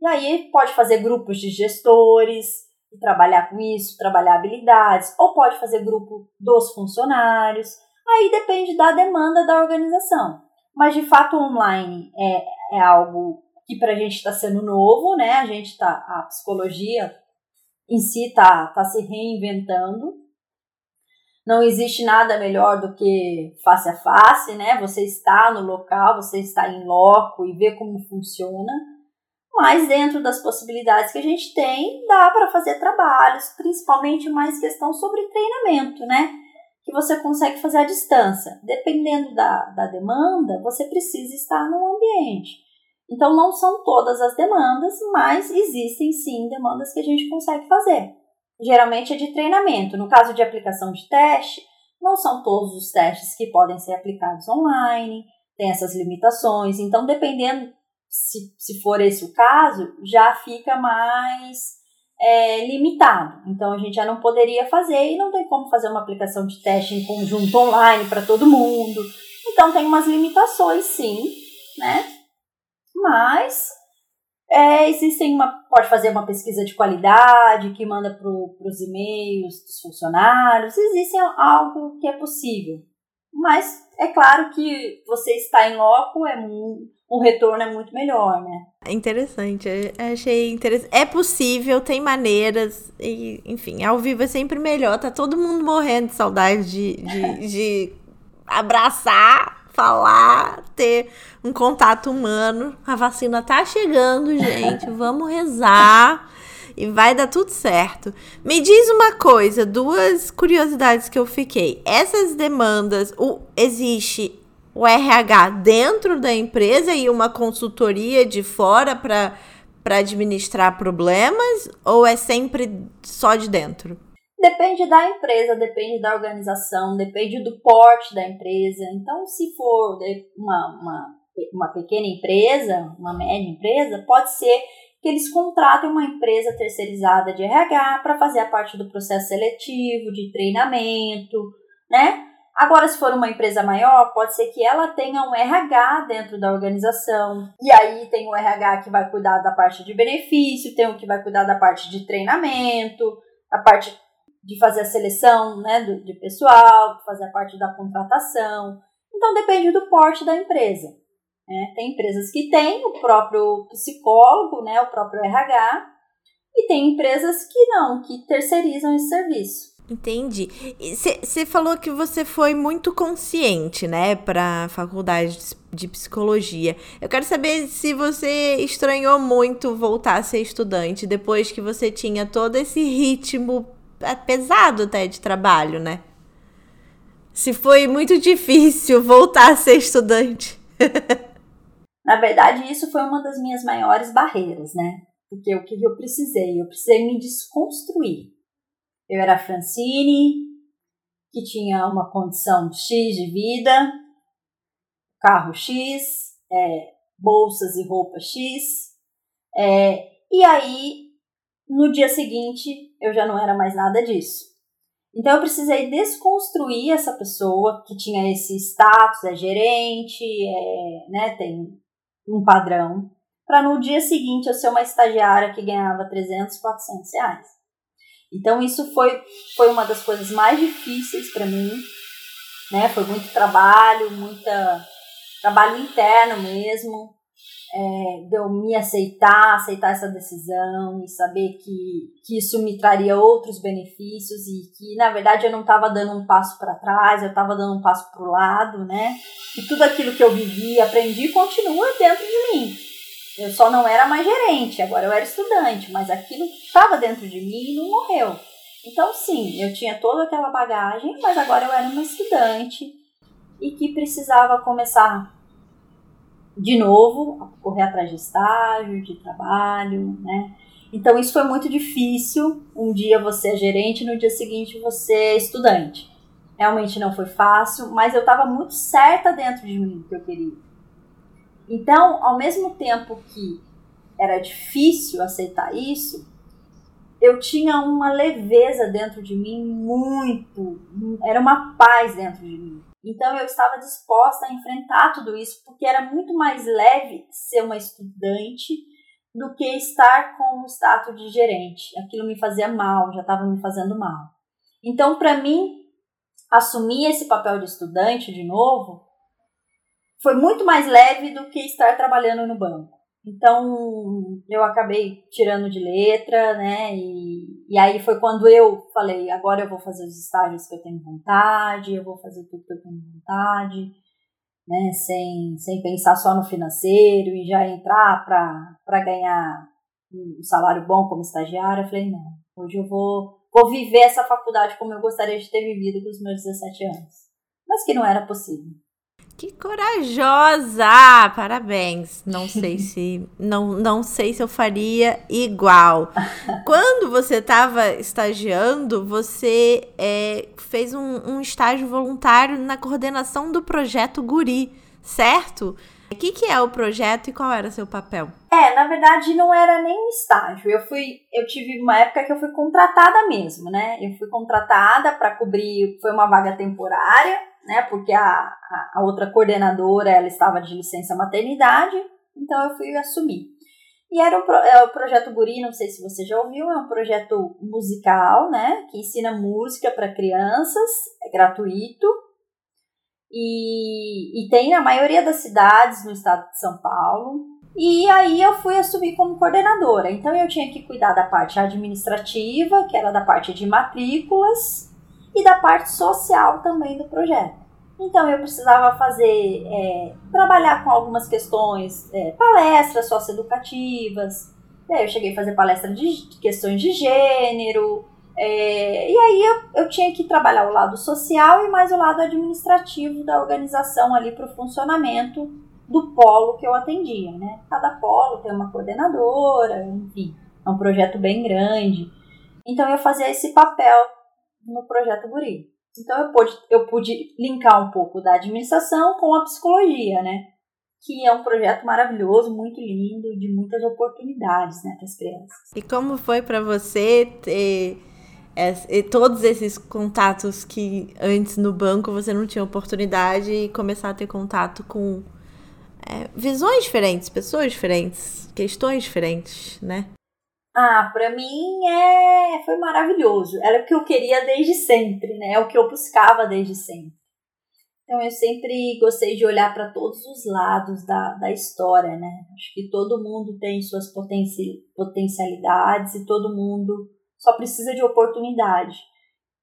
E aí pode fazer grupos de gestores e trabalhar com isso, trabalhar habilidades, ou pode fazer grupo dos funcionários. Aí depende da demanda da organização. Mas de fato online é, é algo que para a gente está sendo novo, né? A gente está, a psicologia em si está tá se reinventando. Não existe nada melhor do que face a face, né? Você está no local, você está em loco e ver como funciona. Mas dentro das possibilidades que a gente tem, dá para fazer trabalhos, principalmente mais questão sobre treinamento, né? Que você consegue fazer à distância. Dependendo da, da demanda, você precisa estar no ambiente. Então, não são todas as demandas, mas existem sim demandas que a gente consegue fazer. Geralmente é de treinamento. No caso de aplicação de teste, não são todos os testes que podem ser aplicados online, tem essas limitações. Então, dependendo se, se for esse o caso, já fica mais é, limitado. Então, a gente já não poderia fazer e não tem como fazer uma aplicação de teste em conjunto online para todo mundo. Então, tem umas limitações, sim, né? mas é, existem uma, pode fazer uma pesquisa de qualidade que manda para os e-mails dos funcionários, existe algo que é possível. Mas é claro que você está em loco, é o retorno é muito melhor, né? É interessante, achei interessante. É possível, tem maneiras, e, enfim, ao vivo é sempre melhor. Tá todo mundo morrendo de saudade de, de, de abraçar falar, ter um contato humano. A vacina tá chegando, gente. Vamos rezar e vai dar tudo certo. Me diz uma coisa, duas curiosidades que eu fiquei. Essas demandas, o, existe o RH dentro da empresa e uma consultoria de fora para para administrar problemas ou é sempre só de dentro? Depende da empresa, depende da organização, depende do porte da empresa. Então, se for uma, uma, uma pequena empresa, uma média empresa, pode ser que eles contratem uma empresa terceirizada de RH para fazer a parte do processo seletivo, de treinamento, né? Agora, se for uma empresa maior, pode ser que ela tenha um RH dentro da organização. E aí tem o RH que vai cuidar da parte de benefício, tem o que vai cuidar da parte de treinamento, a parte de fazer a seleção né, do, de pessoal, fazer a parte da contratação. Então depende do porte da empresa. Né? Tem empresas que têm o próprio psicólogo, né, o próprio RH, e tem empresas que não, que terceirizam esse serviço. Entendi. Você falou que você foi muito consciente, né, para a faculdade de psicologia. Eu quero saber se você estranhou muito voltar a ser estudante depois que você tinha todo esse ritmo é pesado até de trabalho, né? Se foi muito difícil voltar a ser estudante. Na verdade, isso foi uma das minhas maiores barreiras, né? Porque o que eu precisei? Eu precisei me desconstruir. Eu era Francine, que tinha uma condição X de vida, carro X, é, bolsas e roupas X. É, e aí no dia seguinte, eu já não era mais nada disso. Então eu precisei desconstruir essa pessoa que tinha esse status, é gerente, é, né, tem um padrão, para no dia seguinte eu ser uma estagiária que ganhava 300, 400 reais. Então isso foi, foi uma das coisas mais difíceis para mim, né? Foi muito trabalho, muita trabalho interno mesmo, é, de eu me aceitar, aceitar essa decisão e saber que, que isso me traria outros benefícios e que, na verdade, eu não estava dando um passo para trás, eu estava dando um passo para o lado, né? E tudo aquilo que eu vivi, aprendi, continua dentro de mim. Eu só não era mais gerente, agora eu era estudante, mas aquilo estava dentro de mim e não morreu. Então, sim, eu tinha toda aquela bagagem, mas agora eu era uma estudante e que precisava começar de novo a correr atrás de estágio, de trabalho, né? Então, isso foi muito difícil. Um dia você é gerente, no dia seguinte você é estudante. Realmente não foi fácil, mas eu estava muito certa dentro de mim que eu queria. Então, ao mesmo tempo que era difícil aceitar isso, eu tinha uma leveza dentro de mim muito, era uma paz dentro de mim. Então eu estava disposta a enfrentar tudo isso, porque era muito mais leve ser uma estudante do que estar com o status de gerente. Aquilo me fazia mal, já estava me fazendo mal. Então, para mim, assumir esse papel de estudante de novo foi muito mais leve do que estar trabalhando no banco. Então, eu acabei tirando de letra, né? E, e aí foi quando eu falei: agora eu vou fazer os estágios que eu tenho vontade, eu vou fazer tudo que eu tenho vontade, né? Sem, sem pensar só no financeiro e já entrar para ganhar um salário bom como estagiária. Eu falei: não, hoje eu vou, vou viver essa faculdade como eu gostaria de ter vivido com os meus 17 anos. Mas que não era possível. Que corajosa! Parabéns. Não sei se não, não sei se eu faria igual. Quando você estava estagiando, você é, fez um, um, estágio voluntário na coordenação do projeto Guri, certo? O que, que é o projeto e qual era seu papel? É, na verdade não era nem um estágio. Eu fui, eu tive uma época que eu fui contratada mesmo, né? Eu fui contratada para cobrir, foi uma vaga temporária né? Porque a, a, outra coordenadora ela estava de licença maternidade, então eu fui assumir. E era o, é o projeto Guri, não sei se você já ouviu, é um projeto musical, né? Que ensina música para crianças, é gratuito. E, e tem na maioria das cidades no estado de São Paulo. E aí eu fui assumir como coordenadora. Então eu tinha que cuidar da parte administrativa, que era da parte de matrículas, e da parte social também do projeto. Então eu precisava fazer, é, trabalhar com algumas questões, é, palestras socioeducativas, eu cheguei a fazer palestra de questões de gênero, é, e aí eu, eu, tinha que trabalhar o lado social e mais o lado administrativo da organização ali para o funcionamento do polo que eu atendia, né? Cada polo tem uma coordenadora, enfim, é um projeto bem grande. Então eu fazia esse papel no projeto Guri. Então eu pude, eu pude linkar um pouco da administração com a psicologia, né? Que é um projeto maravilhoso, muito lindo, de muitas oportunidades, né, para as crianças. E como foi para você ter é, todos esses contatos que antes no banco você não tinha oportunidade e começar a ter contato com é, visões diferentes, pessoas diferentes, questões diferentes, né? Ah, para mim é foi maravilhoso. Era o que eu queria desde sempre, né? É o que eu buscava desde sempre. Então eu sempre gostei de olhar para todos os lados da, da história, né? Acho que todo mundo tem suas potencialidades e todo mundo só precisa de oportunidade.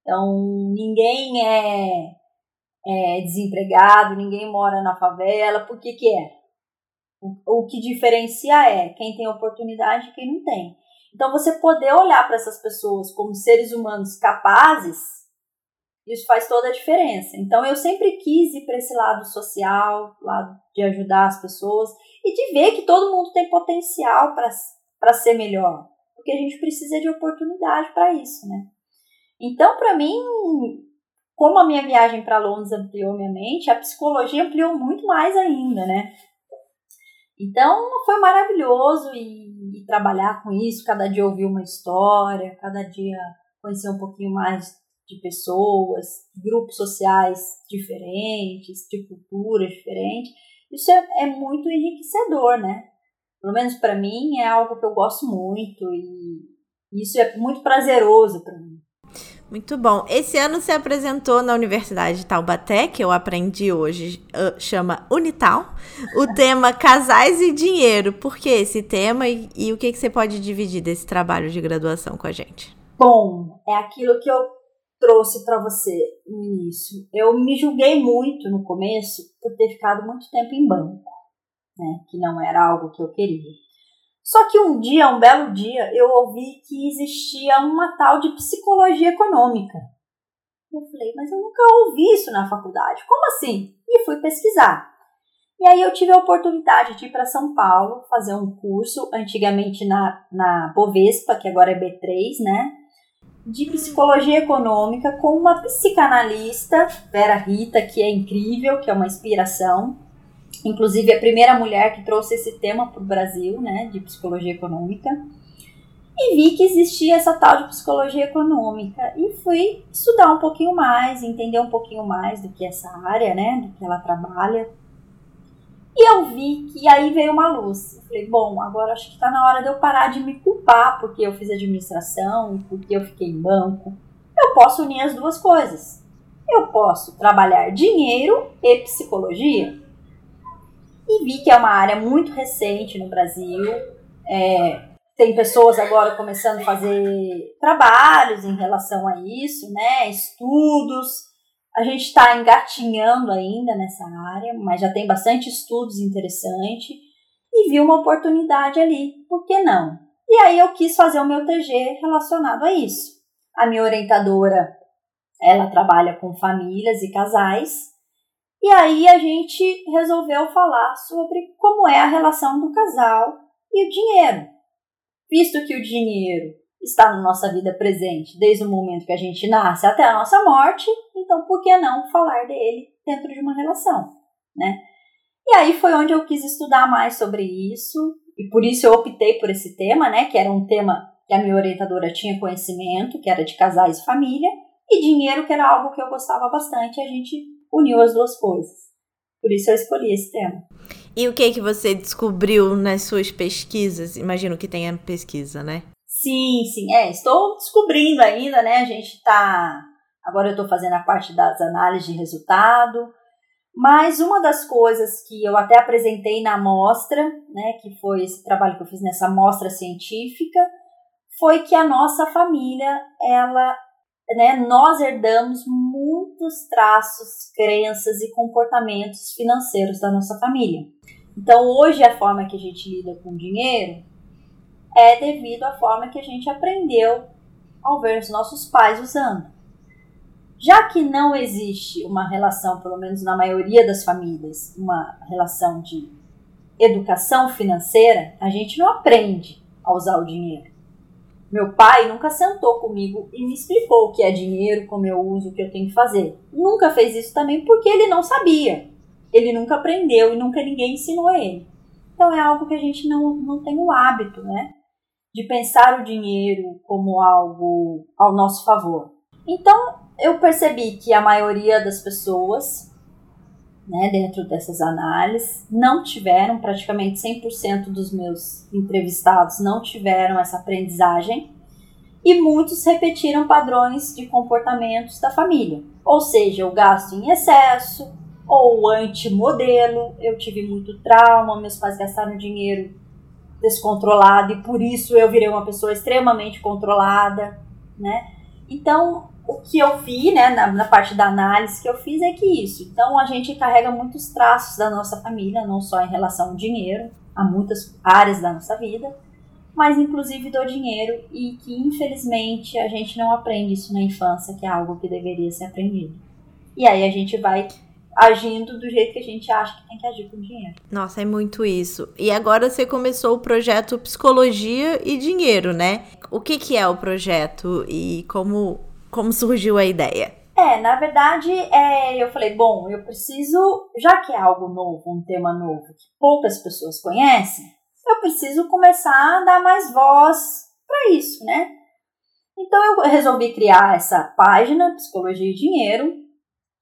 Então ninguém é, é desempregado, ninguém mora na favela, por que que é? O, o que diferencia é quem tem oportunidade e quem não tem. Então, você poder olhar para essas pessoas como seres humanos capazes, isso faz toda a diferença. Então, eu sempre quis ir para esse lado social, lado de ajudar as pessoas e de ver que todo mundo tem potencial para ser melhor, porque a gente precisa de oportunidade para isso, né? Então, para mim, como a minha viagem para Londres ampliou minha mente, a psicologia ampliou muito mais ainda, né? Então, foi maravilhoso e e trabalhar com isso, cada dia ouvir uma história, cada dia conhecer um pouquinho mais de pessoas, grupos sociais diferentes, de culturas diferentes. Isso é, é muito enriquecedor, né? Pelo menos para mim é algo que eu gosto muito e isso é muito prazeroso para mim. Muito bom. Esse ano se apresentou na Universidade de Taubaté, que eu aprendi hoje, uh, chama Unital, o tema Casais e Dinheiro. Por que esse tema e, e o que, que você pode dividir desse trabalho de graduação com a gente? Bom, é aquilo que eu trouxe para você no início. Eu me julguei muito no começo por ter ficado muito tempo em banco. né? Que não era algo que eu queria. Só que um dia, um belo dia, eu ouvi que existia uma tal de psicologia econômica. Eu falei, mas eu nunca ouvi isso na faculdade. Como assim? E fui pesquisar. E aí eu tive a oportunidade de ir para São Paulo fazer um curso, antigamente na, na Bovespa, que agora é B3, né? De psicologia econômica com uma psicanalista, Vera Rita, que é incrível, que é uma inspiração. Inclusive a primeira mulher que trouxe esse tema para o Brasil, né? De psicologia econômica e vi que existia essa tal de psicologia econômica e fui estudar um pouquinho mais, entender um pouquinho mais do que essa área, né, do que ela trabalha. E eu vi que aí veio uma luz. Eu falei, bom, agora acho que está na hora de eu parar de me culpar porque eu fiz administração, porque eu fiquei em banco. Eu posso unir as duas coisas. Eu posso trabalhar dinheiro e psicologia. E vi que é uma área muito recente no Brasil. É, tem pessoas agora começando a fazer trabalhos em relação a isso, né? Estudos. A gente está engatinhando ainda nessa área, mas já tem bastante estudos interessantes e vi uma oportunidade ali. Por que não? E aí eu quis fazer o meu TG relacionado a isso. A minha orientadora, ela trabalha com famílias e casais. E aí a gente resolveu falar sobre como é a relação do casal e o dinheiro visto que o dinheiro está na nossa vida presente desde o momento que a gente nasce até a nossa morte, então por que não falar dele dentro de uma relação, né? E aí foi onde eu quis estudar mais sobre isso, e por isso eu optei por esse tema, né, que era um tema que a minha orientadora tinha conhecimento, que era de casais e família, e dinheiro, que era algo que eu gostava bastante, a gente uniu as duas coisas. Por isso eu escolhi esse tema. E o que que você descobriu nas suas pesquisas? Imagino que tenha pesquisa, né? Sim, sim, é, estou descobrindo ainda, né? A gente tá. Agora eu estou fazendo a parte das análises de resultado. Mas uma das coisas que eu até apresentei na amostra, né, que foi esse trabalho que eu fiz nessa amostra científica, foi que a nossa família, ela, né, nós herdamos muitos traços, crenças e comportamentos financeiros da nossa família. Então, hoje, a forma que a gente lida com dinheiro é devido à forma que a gente aprendeu ao ver os nossos pais usando. Já que não existe uma relação, pelo menos na maioria das famílias, uma relação de educação financeira, a gente não aprende a usar o dinheiro. Meu pai nunca sentou comigo e me explicou o que é dinheiro, como eu uso, o que eu tenho que fazer. Nunca fez isso também porque ele não sabia ele nunca aprendeu e nunca ninguém ensinou a ele. Então é algo que a gente não, não tem o hábito, né? De pensar o dinheiro como algo ao nosso favor. Então eu percebi que a maioria das pessoas, né, dentro dessas análises, não tiveram, praticamente 100% dos meus entrevistados não tiveram essa aprendizagem e muitos repetiram padrões de comportamentos da família. Ou seja, o gasto em excesso, ou anti-modelo. Eu tive muito trauma, meus pais gastaram dinheiro descontrolado e por isso eu virei uma pessoa extremamente controlada, né? Então, o que eu vi, né, na, na, parte da análise que eu fiz é que isso. Então, a gente carrega muitos traços da nossa família, não só em relação ao dinheiro, há muitas áreas da nossa vida, mas inclusive do dinheiro e que infelizmente a gente não aprende isso na infância, que é algo que deveria ser aprendido. E aí a gente vai agindo do jeito que a gente acha que tem que agir com dinheiro. Nossa, é muito isso. E agora você começou o projeto Psicologia e Dinheiro, né? O que, que é o projeto e como, como surgiu a ideia? É, na verdade, é, eu falei, bom, eu preciso, já que é algo novo, um tema novo, que poucas pessoas conhecem, eu preciso começar a dar mais voz para isso, né? Então eu resolvi criar essa página Psicologia e Dinheiro,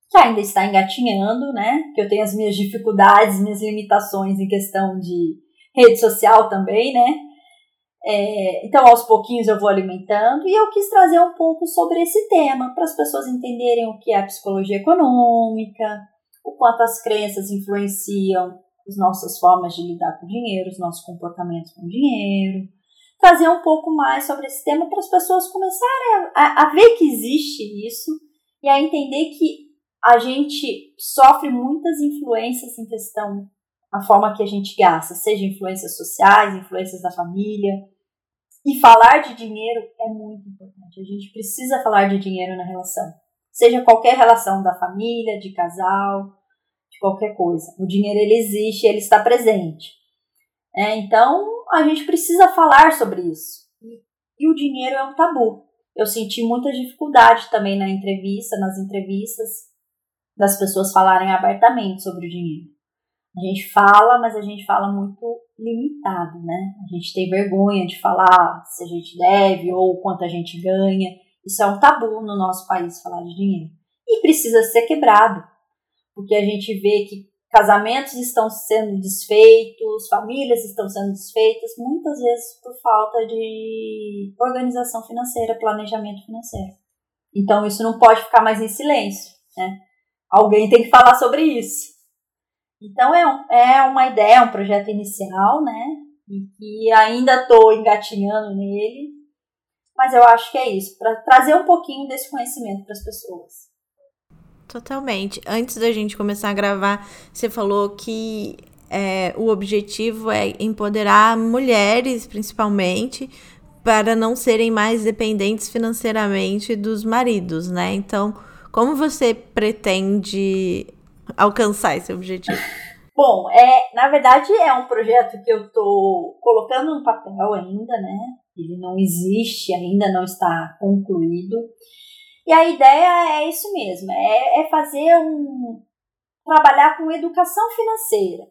que ainda está engatinhando, né? Que eu tenho as minhas dificuldades, minhas limitações em questão de rede social também, né? É, então, aos pouquinhos eu vou alimentando e eu quis trazer um pouco sobre esse tema para as pessoas entenderem o que é a psicologia econômica, o quanto as crenças influenciam as nossas formas de lidar com o dinheiro, os nossos comportamentos com o dinheiro. Trazer um pouco mais sobre esse tema para as pessoas começarem a, a, a ver que existe isso e a entender que a gente sofre muitas influências em questão a forma que a gente gasta, seja influências sociais, influências da família. E falar de dinheiro é muito importante. A gente precisa falar de dinheiro na relação. Seja qualquer relação da família, de casal, de qualquer coisa. O dinheiro ele existe, ele está presente. É, então a gente precisa falar sobre isso. E o dinheiro é um tabu. Eu senti muita dificuldade também na entrevista, nas entrevistas, das pessoas falarem abertamente sobre o dinheiro. A gente fala, mas a gente fala muito limitado, né? A gente tem vergonha de falar se a gente deve ou quanto a gente ganha. Isso é um tabu no nosso país falar de dinheiro. E precisa ser quebrado, porque a gente vê que casamentos estão sendo desfeitos, famílias estão sendo desfeitas, muitas vezes por falta de organização financeira, planejamento financeiro. Então isso não pode ficar mais em silêncio, né? Alguém tem que falar sobre isso. Então é, é uma ideia, um projeto inicial, né? E que ainda estou engatinhando nele, mas eu acho que é isso, para trazer um pouquinho desse conhecimento para as pessoas. Totalmente. Antes da gente começar a gravar, você falou que é, o objetivo é empoderar mulheres, principalmente, para não serem mais dependentes financeiramente dos maridos, né? Então, como você pretende alcançar esse objetivo? Bom, é, na verdade é um projeto que eu estou colocando no papel ainda, né? Ele não existe, ainda não está concluído. E a ideia é isso mesmo, é, é fazer um trabalhar com educação financeira,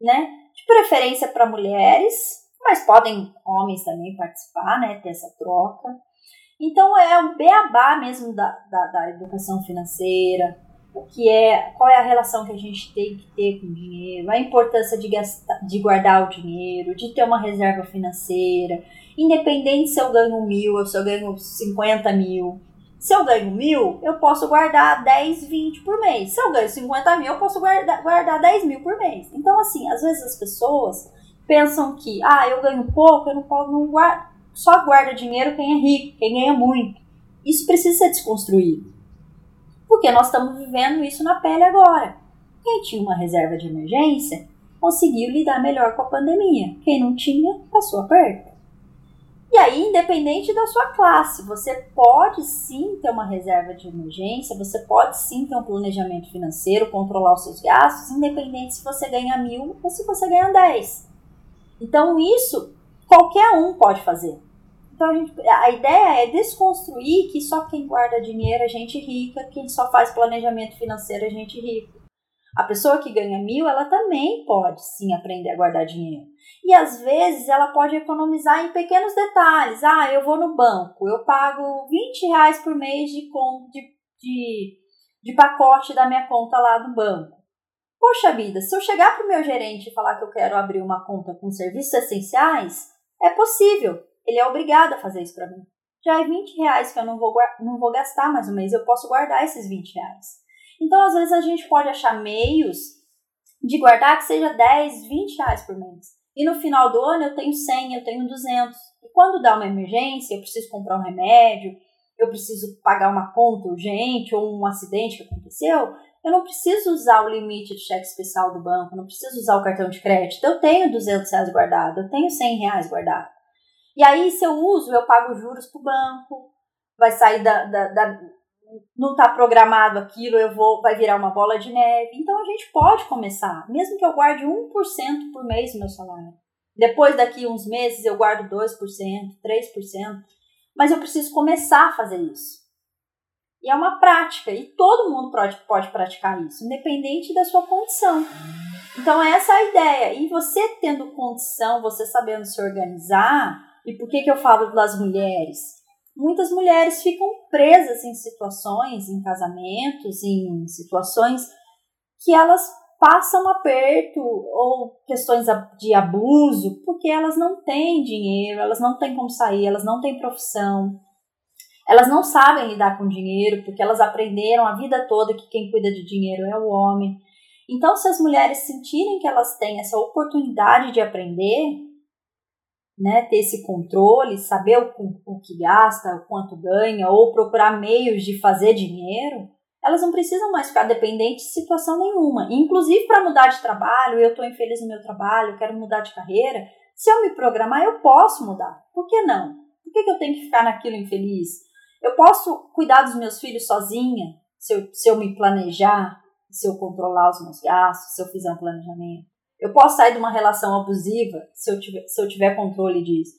né? De preferência para mulheres, mas podem homens também participar, né? Ter essa troca. Então é o beabá mesmo da, da, da educação financeira, o que é, qual é a relação que a gente tem que ter com o dinheiro, a importância de, gastar, de guardar o dinheiro, de ter uma reserva financeira, independente se eu ganho mil ou se eu ganho 50 mil. Se eu ganho mil, eu posso guardar 10, 20 por mês. Se eu ganho 50 mil, eu posso guardar, guardar 10 mil por mês. Então, assim, às vezes as pessoas pensam que, ah, eu ganho pouco, eu não posso, não guardo, só guarda dinheiro quem é rico, quem ganha muito. Isso precisa ser desconstruído. Porque nós estamos vivendo isso na pele agora. Quem tinha uma reserva de emergência conseguiu lidar melhor com a pandemia. Quem não tinha, passou aperto. E aí, independente da sua classe, você pode sim ter uma reserva de emergência, você pode sim ter um planejamento financeiro, controlar os seus gastos, independente se você ganha mil ou se você ganha dez. Então, isso qualquer um pode fazer. Então a, gente, a ideia é desconstruir que só quem guarda dinheiro é gente rica, quem só faz planejamento financeiro é gente rica. A pessoa que ganha mil, ela também pode sim aprender a guardar dinheiro. E às vezes ela pode economizar em pequenos detalhes. Ah, eu vou no banco, eu pago 20 reais por mês de, de, de, de pacote da minha conta lá do banco. Poxa vida, se eu chegar para o meu gerente e falar que eu quero abrir uma conta com serviços essenciais, é possível ele é obrigado a fazer isso para mim. Já é 20 reais que eu não vou, não vou gastar mais um mês, eu posso guardar esses 20 reais. Então, às vezes, a gente pode achar meios de guardar que seja 10, 20 reais por mês. E no final do ano eu tenho 100, eu tenho 200. E quando dá uma emergência, eu preciso comprar um remédio, eu preciso pagar uma conta urgente ou um acidente que aconteceu, eu não preciso usar o limite de cheque especial do banco, não preciso usar o cartão de crédito. Eu tenho 200 reais guardado, eu tenho 100 reais guardado. E aí, se eu uso, eu pago juros para o banco, vai sair da. da, da não está programado aquilo, eu vou, vai virar uma bola de neve. Então a gente pode começar, mesmo que eu guarde 1% por mês do meu salário. Depois daqui uns meses eu guardo 2%, 3%, mas eu preciso começar a fazer isso. E é uma prática, e todo mundo pode, pode praticar isso, independente da sua condição. Então, essa é a ideia. E você tendo condição, você sabendo se organizar, e por que, que eu falo das mulheres? Muitas mulheres ficam presas em situações, em casamentos, em situações que elas passam aperto ou questões de abuso porque elas não têm dinheiro, elas não têm como sair, elas não têm profissão, elas não sabem lidar com dinheiro porque elas aprenderam a vida toda que quem cuida de dinheiro é o homem. Então, se as mulheres sentirem que elas têm essa oportunidade de aprender, né, ter esse controle, saber o, o que gasta, o quanto ganha, ou procurar meios de fazer dinheiro, elas não precisam mais ficar dependentes de situação nenhuma. Inclusive, para mudar de trabalho, eu estou infeliz no meu trabalho, quero mudar de carreira, se eu me programar, eu posso mudar. Por que não? Por que, que eu tenho que ficar naquilo infeliz? Eu posso cuidar dos meus filhos sozinha, se eu, se eu me planejar, se eu controlar os meus gastos, se eu fizer um planejamento. Eu posso sair de uma relação abusiva se eu tiver, se eu tiver controle disso.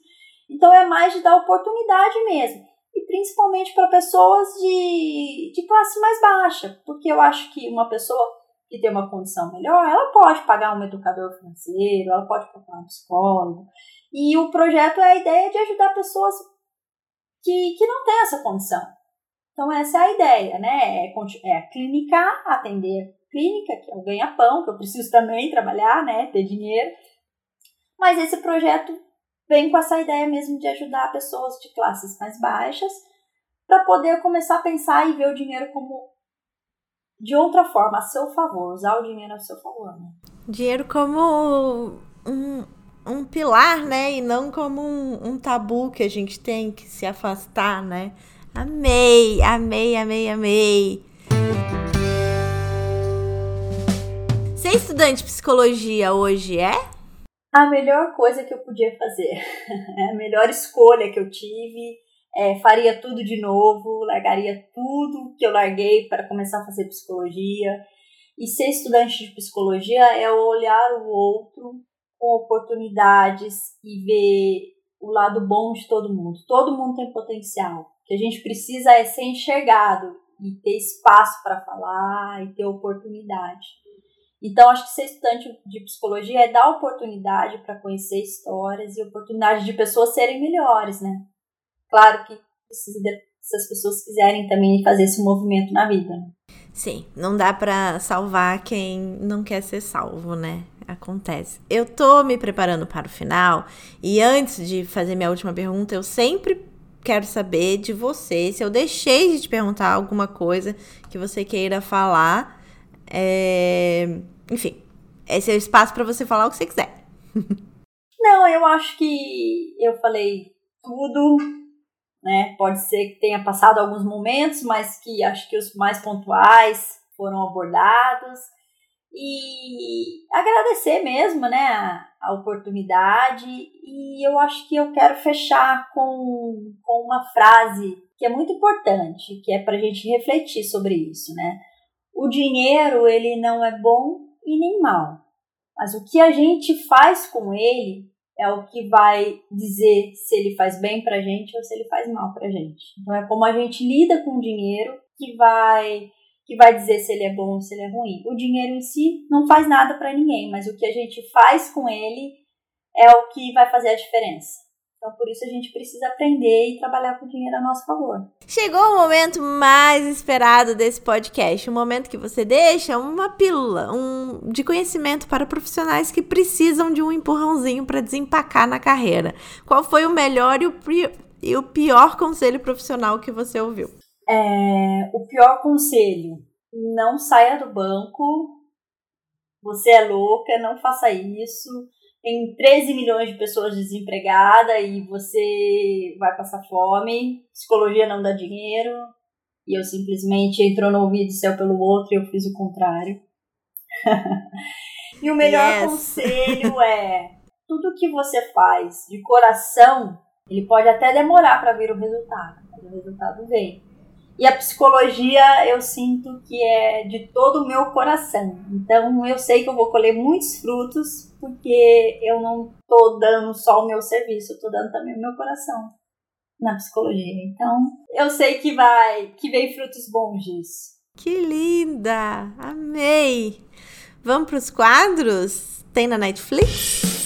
Então é mais de dar oportunidade mesmo. E principalmente para pessoas de, de classe mais baixa. Porque eu acho que uma pessoa que tem uma condição melhor, ela pode pagar um educador financeiro, ela pode procurar um psicólogo. E o projeto é a ideia de ajudar pessoas que, que não têm essa condição. Então, essa é a ideia, né? É, é clinicar, atender clínica, que é o ganha-pão, que eu preciso também trabalhar, né? Ter dinheiro. Mas esse projeto vem com essa ideia mesmo de ajudar pessoas de classes mais baixas para poder começar a pensar e ver o dinheiro como de outra forma, a seu favor, usar o dinheiro a seu favor. Né? Dinheiro como um, um pilar, né? E não como um, um tabu que a gente tem que se afastar, né? Amei, amei, amei, amei. Ser estudante de psicologia hoje é? A melhor coisa que eu podia fazer. É a melhor escolha que eu tive. É, faria tudo de novo, largaria tudo que eu larguei para começar a fazer psicologia. E ser estudante de psicologia é olhar o outro com oportunidades e ver o lado bom de todo mundo. Todo mundo tem potencial. O que a gente precisa é ser enxergado e ter espaço para falar e ter oportunidade. Então, acho que ser estudante de psicologia é dar oportunidade para conhecer histórias e oportunidade de pessoas serem melhores, né? Claro que precisa de, se as pessoas quiserem também fazer esse movimento na vida. Né? Sim, não dá para salvar quem não quer ser salvo, né? Acontece. Eu tô me preparando para o final e antes de fazer minha última pergunta, eu sempre quero saber de você se eu deixei de te perguntar alguma coisa que você queira falar é... Enfim, esse é o espaço para você falar o que você quiser. Não, eu acho que eu falei tudo, né? Pode ser que tenha passado alguns momentos, mas que acho que os mais pontuais foram abordados. E agradecer mesmo, né, a, a oportunidade. E eu acho que eu quero fechar com, com uma frase que é muito importante, que é para a gente refletir sobre isso, né? O dinheiro, ele não é bom e nem mal. Mas o que a gente faz com ele é o que vai dizer se ele faz bem pra gente ou se ele faz mal pra gente. Então é como a gente lida com o dinheiro que vai que vai dizer se ele é bom ou se ele é ruim. O dinheiro em si não faz nada para ninguém, mas o que a gente faz com ele é o que vai fazer a diferença. Então, por isso a gente precisa aprender e trabalhar com o dinheiro a nosso favor. Chegou o momento mais esperado desse podcast, o momento que você deixa uma pílula um, de conhecimento para profissionais que precisam de um empurrãozinho para desempacar na carreira. Qual foi o melhor e o, e o pior conselho profissional que você ouviu? É, o pior conselho: não saia do banco. Você é louca, não faça isso tem 13 milhões de pessoas desempregadas e você vai passar fome, psicologia não dá dinheiro, e eu simplesmente entrou no ouvido e saiu pelo outro e eu fiz o contrário. e o melhor yes. conselho é: tudo que você faz de coração, ele pode até demorar para ver o resultado, mas o resultado vem. E a psicologia eu sinto que é de todo o meu coração. Então eu sei que eu vou colher muitos frutos porque eu não tô dando só o meu serviço, eu tô dando também o meu coração na psicologia. Então eu sei que vai, que vem frutos bons disso. Que linda! Amei! Vamos para os quadros? Tem na Netflix?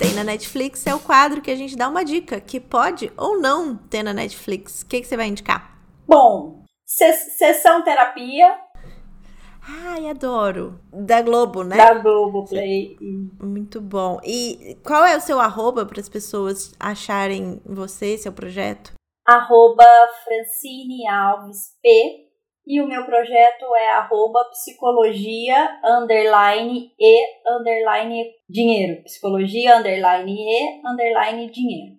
Tem na Netflix é o quadro que a gente dá uma dica que pode ou não ter na Netflix. O que, que você vai indicar? Bom, sessão terapia. Ai, adoro. Da Globo, né? Da Globo Play. Muito bom. E qual é o seu arroba para as pessoas acharem você, seu projeto? Arroba Francine Alves P. E o meu projeto é arroba psicologia underline e underline dinheiro. Psicologia underline e underline dinheiro.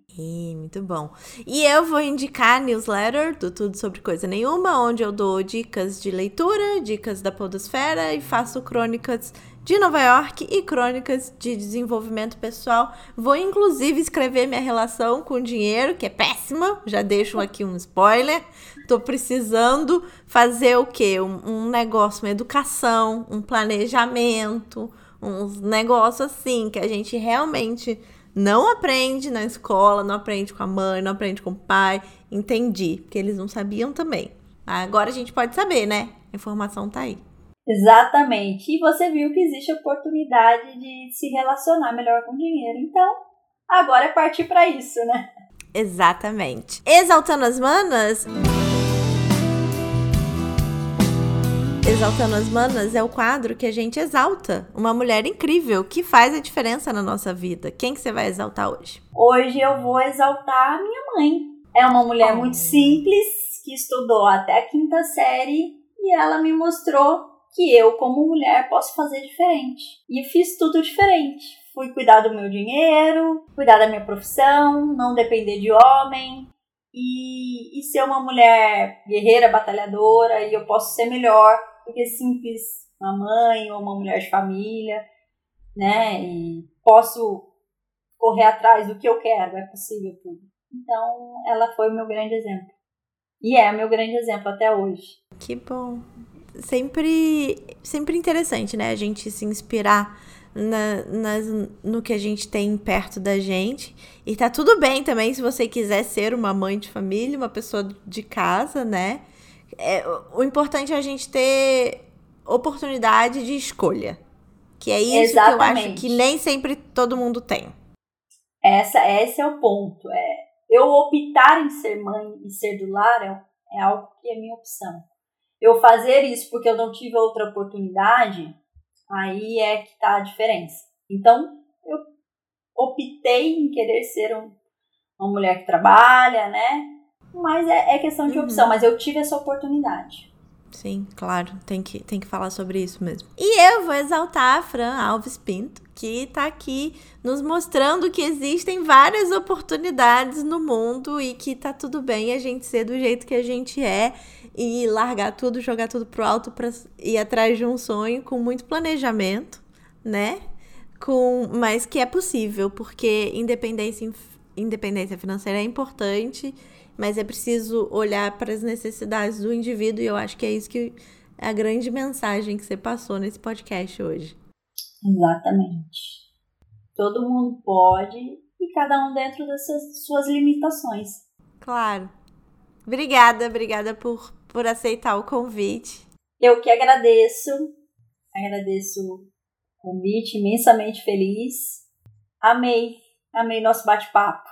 Muito bom. E eu vou indicar a newsletter do Tudo Sobre Coisa Nenhuma, onde eu dou dicas de leitura, dicas da podosfera e faço crônicas de Nova York e crônicas de desenvolvimento pessoal. Vou inclusive escrever minha relação com dinheiro, que é péssima, já deixo aqui um spoiler. Tô precisando fazer o quê? Um, um negócio, uma educação, um planejamento, uns negócios assim que a gente realmente não aprende na escola, não aprende com a mãe, não aprende com o pai. Entendi, porque eles não sabiam também. Agora a gente pode saber, né? A informação tá aí. Exatamente. E você viu que existe oportunidade de se relacionar melhor com o dinheiro. Então, agora é partir para isso, né? Exatamente. Exaltando as manas. Exaltando as Manas é o quadro que a gente exalta uma mulher incrível que faz a diferença na nossa vida. Quem que você vai exaltar hoje? Hoje eu vou exaltar a minha mãe. É uma mulher oh. muito simples que estudou até a quinta série e ela me mostrou que eu, como mulher, posso fazer diferente. E fiz tudo diferente. Fui cuidar do meu dinheiro, cuidar da minha profissão, não depender de homem, e, e, ser uma mulher guerreira, batalhadora, e eu posso ser melhor porque simples uma mãe ou uma mulher de família, né? E posso correr atrás do que eu quero, é possível tudo. Então, ela foi o meu grande exemplo. E é o meu grande exemplo até hoje. Que bom. Sempre, sempre interessante, né? A gente se inspirar na, nas, no que a gente tem perto da gente. E tá tudo bem também se você quiser ser uma mãe de família, uma pessoa de casa, né? É, o importante é a gente ter oportunidade de escolha. Que é isso Exatamente. que eu acho que nem sempre todo mundo tem. Essa, esse é o ponto. É, eu optar em ser mãe e ser do lar é, é algo que é minha opção. Eu fazer isso porque eu não tive outra oportunidade, aí é que tá a diferença. Então, eu optei em querer ser um, uma mulher que trabalha, né? Mas é, é questão de uhum. opção, mas eu tive essa oportunidade. Sim, claro, tem que, tem que falar sobre isso mesmo. E eu vou exaltar a Fran Alves Pinto, que está aqui nos mostrando que existem várias oportunidades no mundo e que tá tudo bem a gente ser do jeito que a gente é e largar tudo, jogar tudo pro alto para ir atrás de um sonho com muito planejamento, né? Com, mas que é possível, porque independência, independência financeira é importante mas é preciso olhar para as necessidades do indivíduo e eu acho que é isso que é a grande mensagem que você passou nesse podcast hoje. Exatamente. Todo mundo pode e cada um dentro dessas suas limitações. Claro. Obrigada, obrigada por, por aceitar o convite. Eu que agradeço, agradeço o convite, imensamente feliz. Amei, amei nosso bate-papo.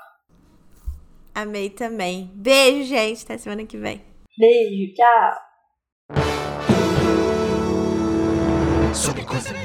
Amei também. Beijo, gente. Até semana que vem. Beijo, tchau. Sobre coisa.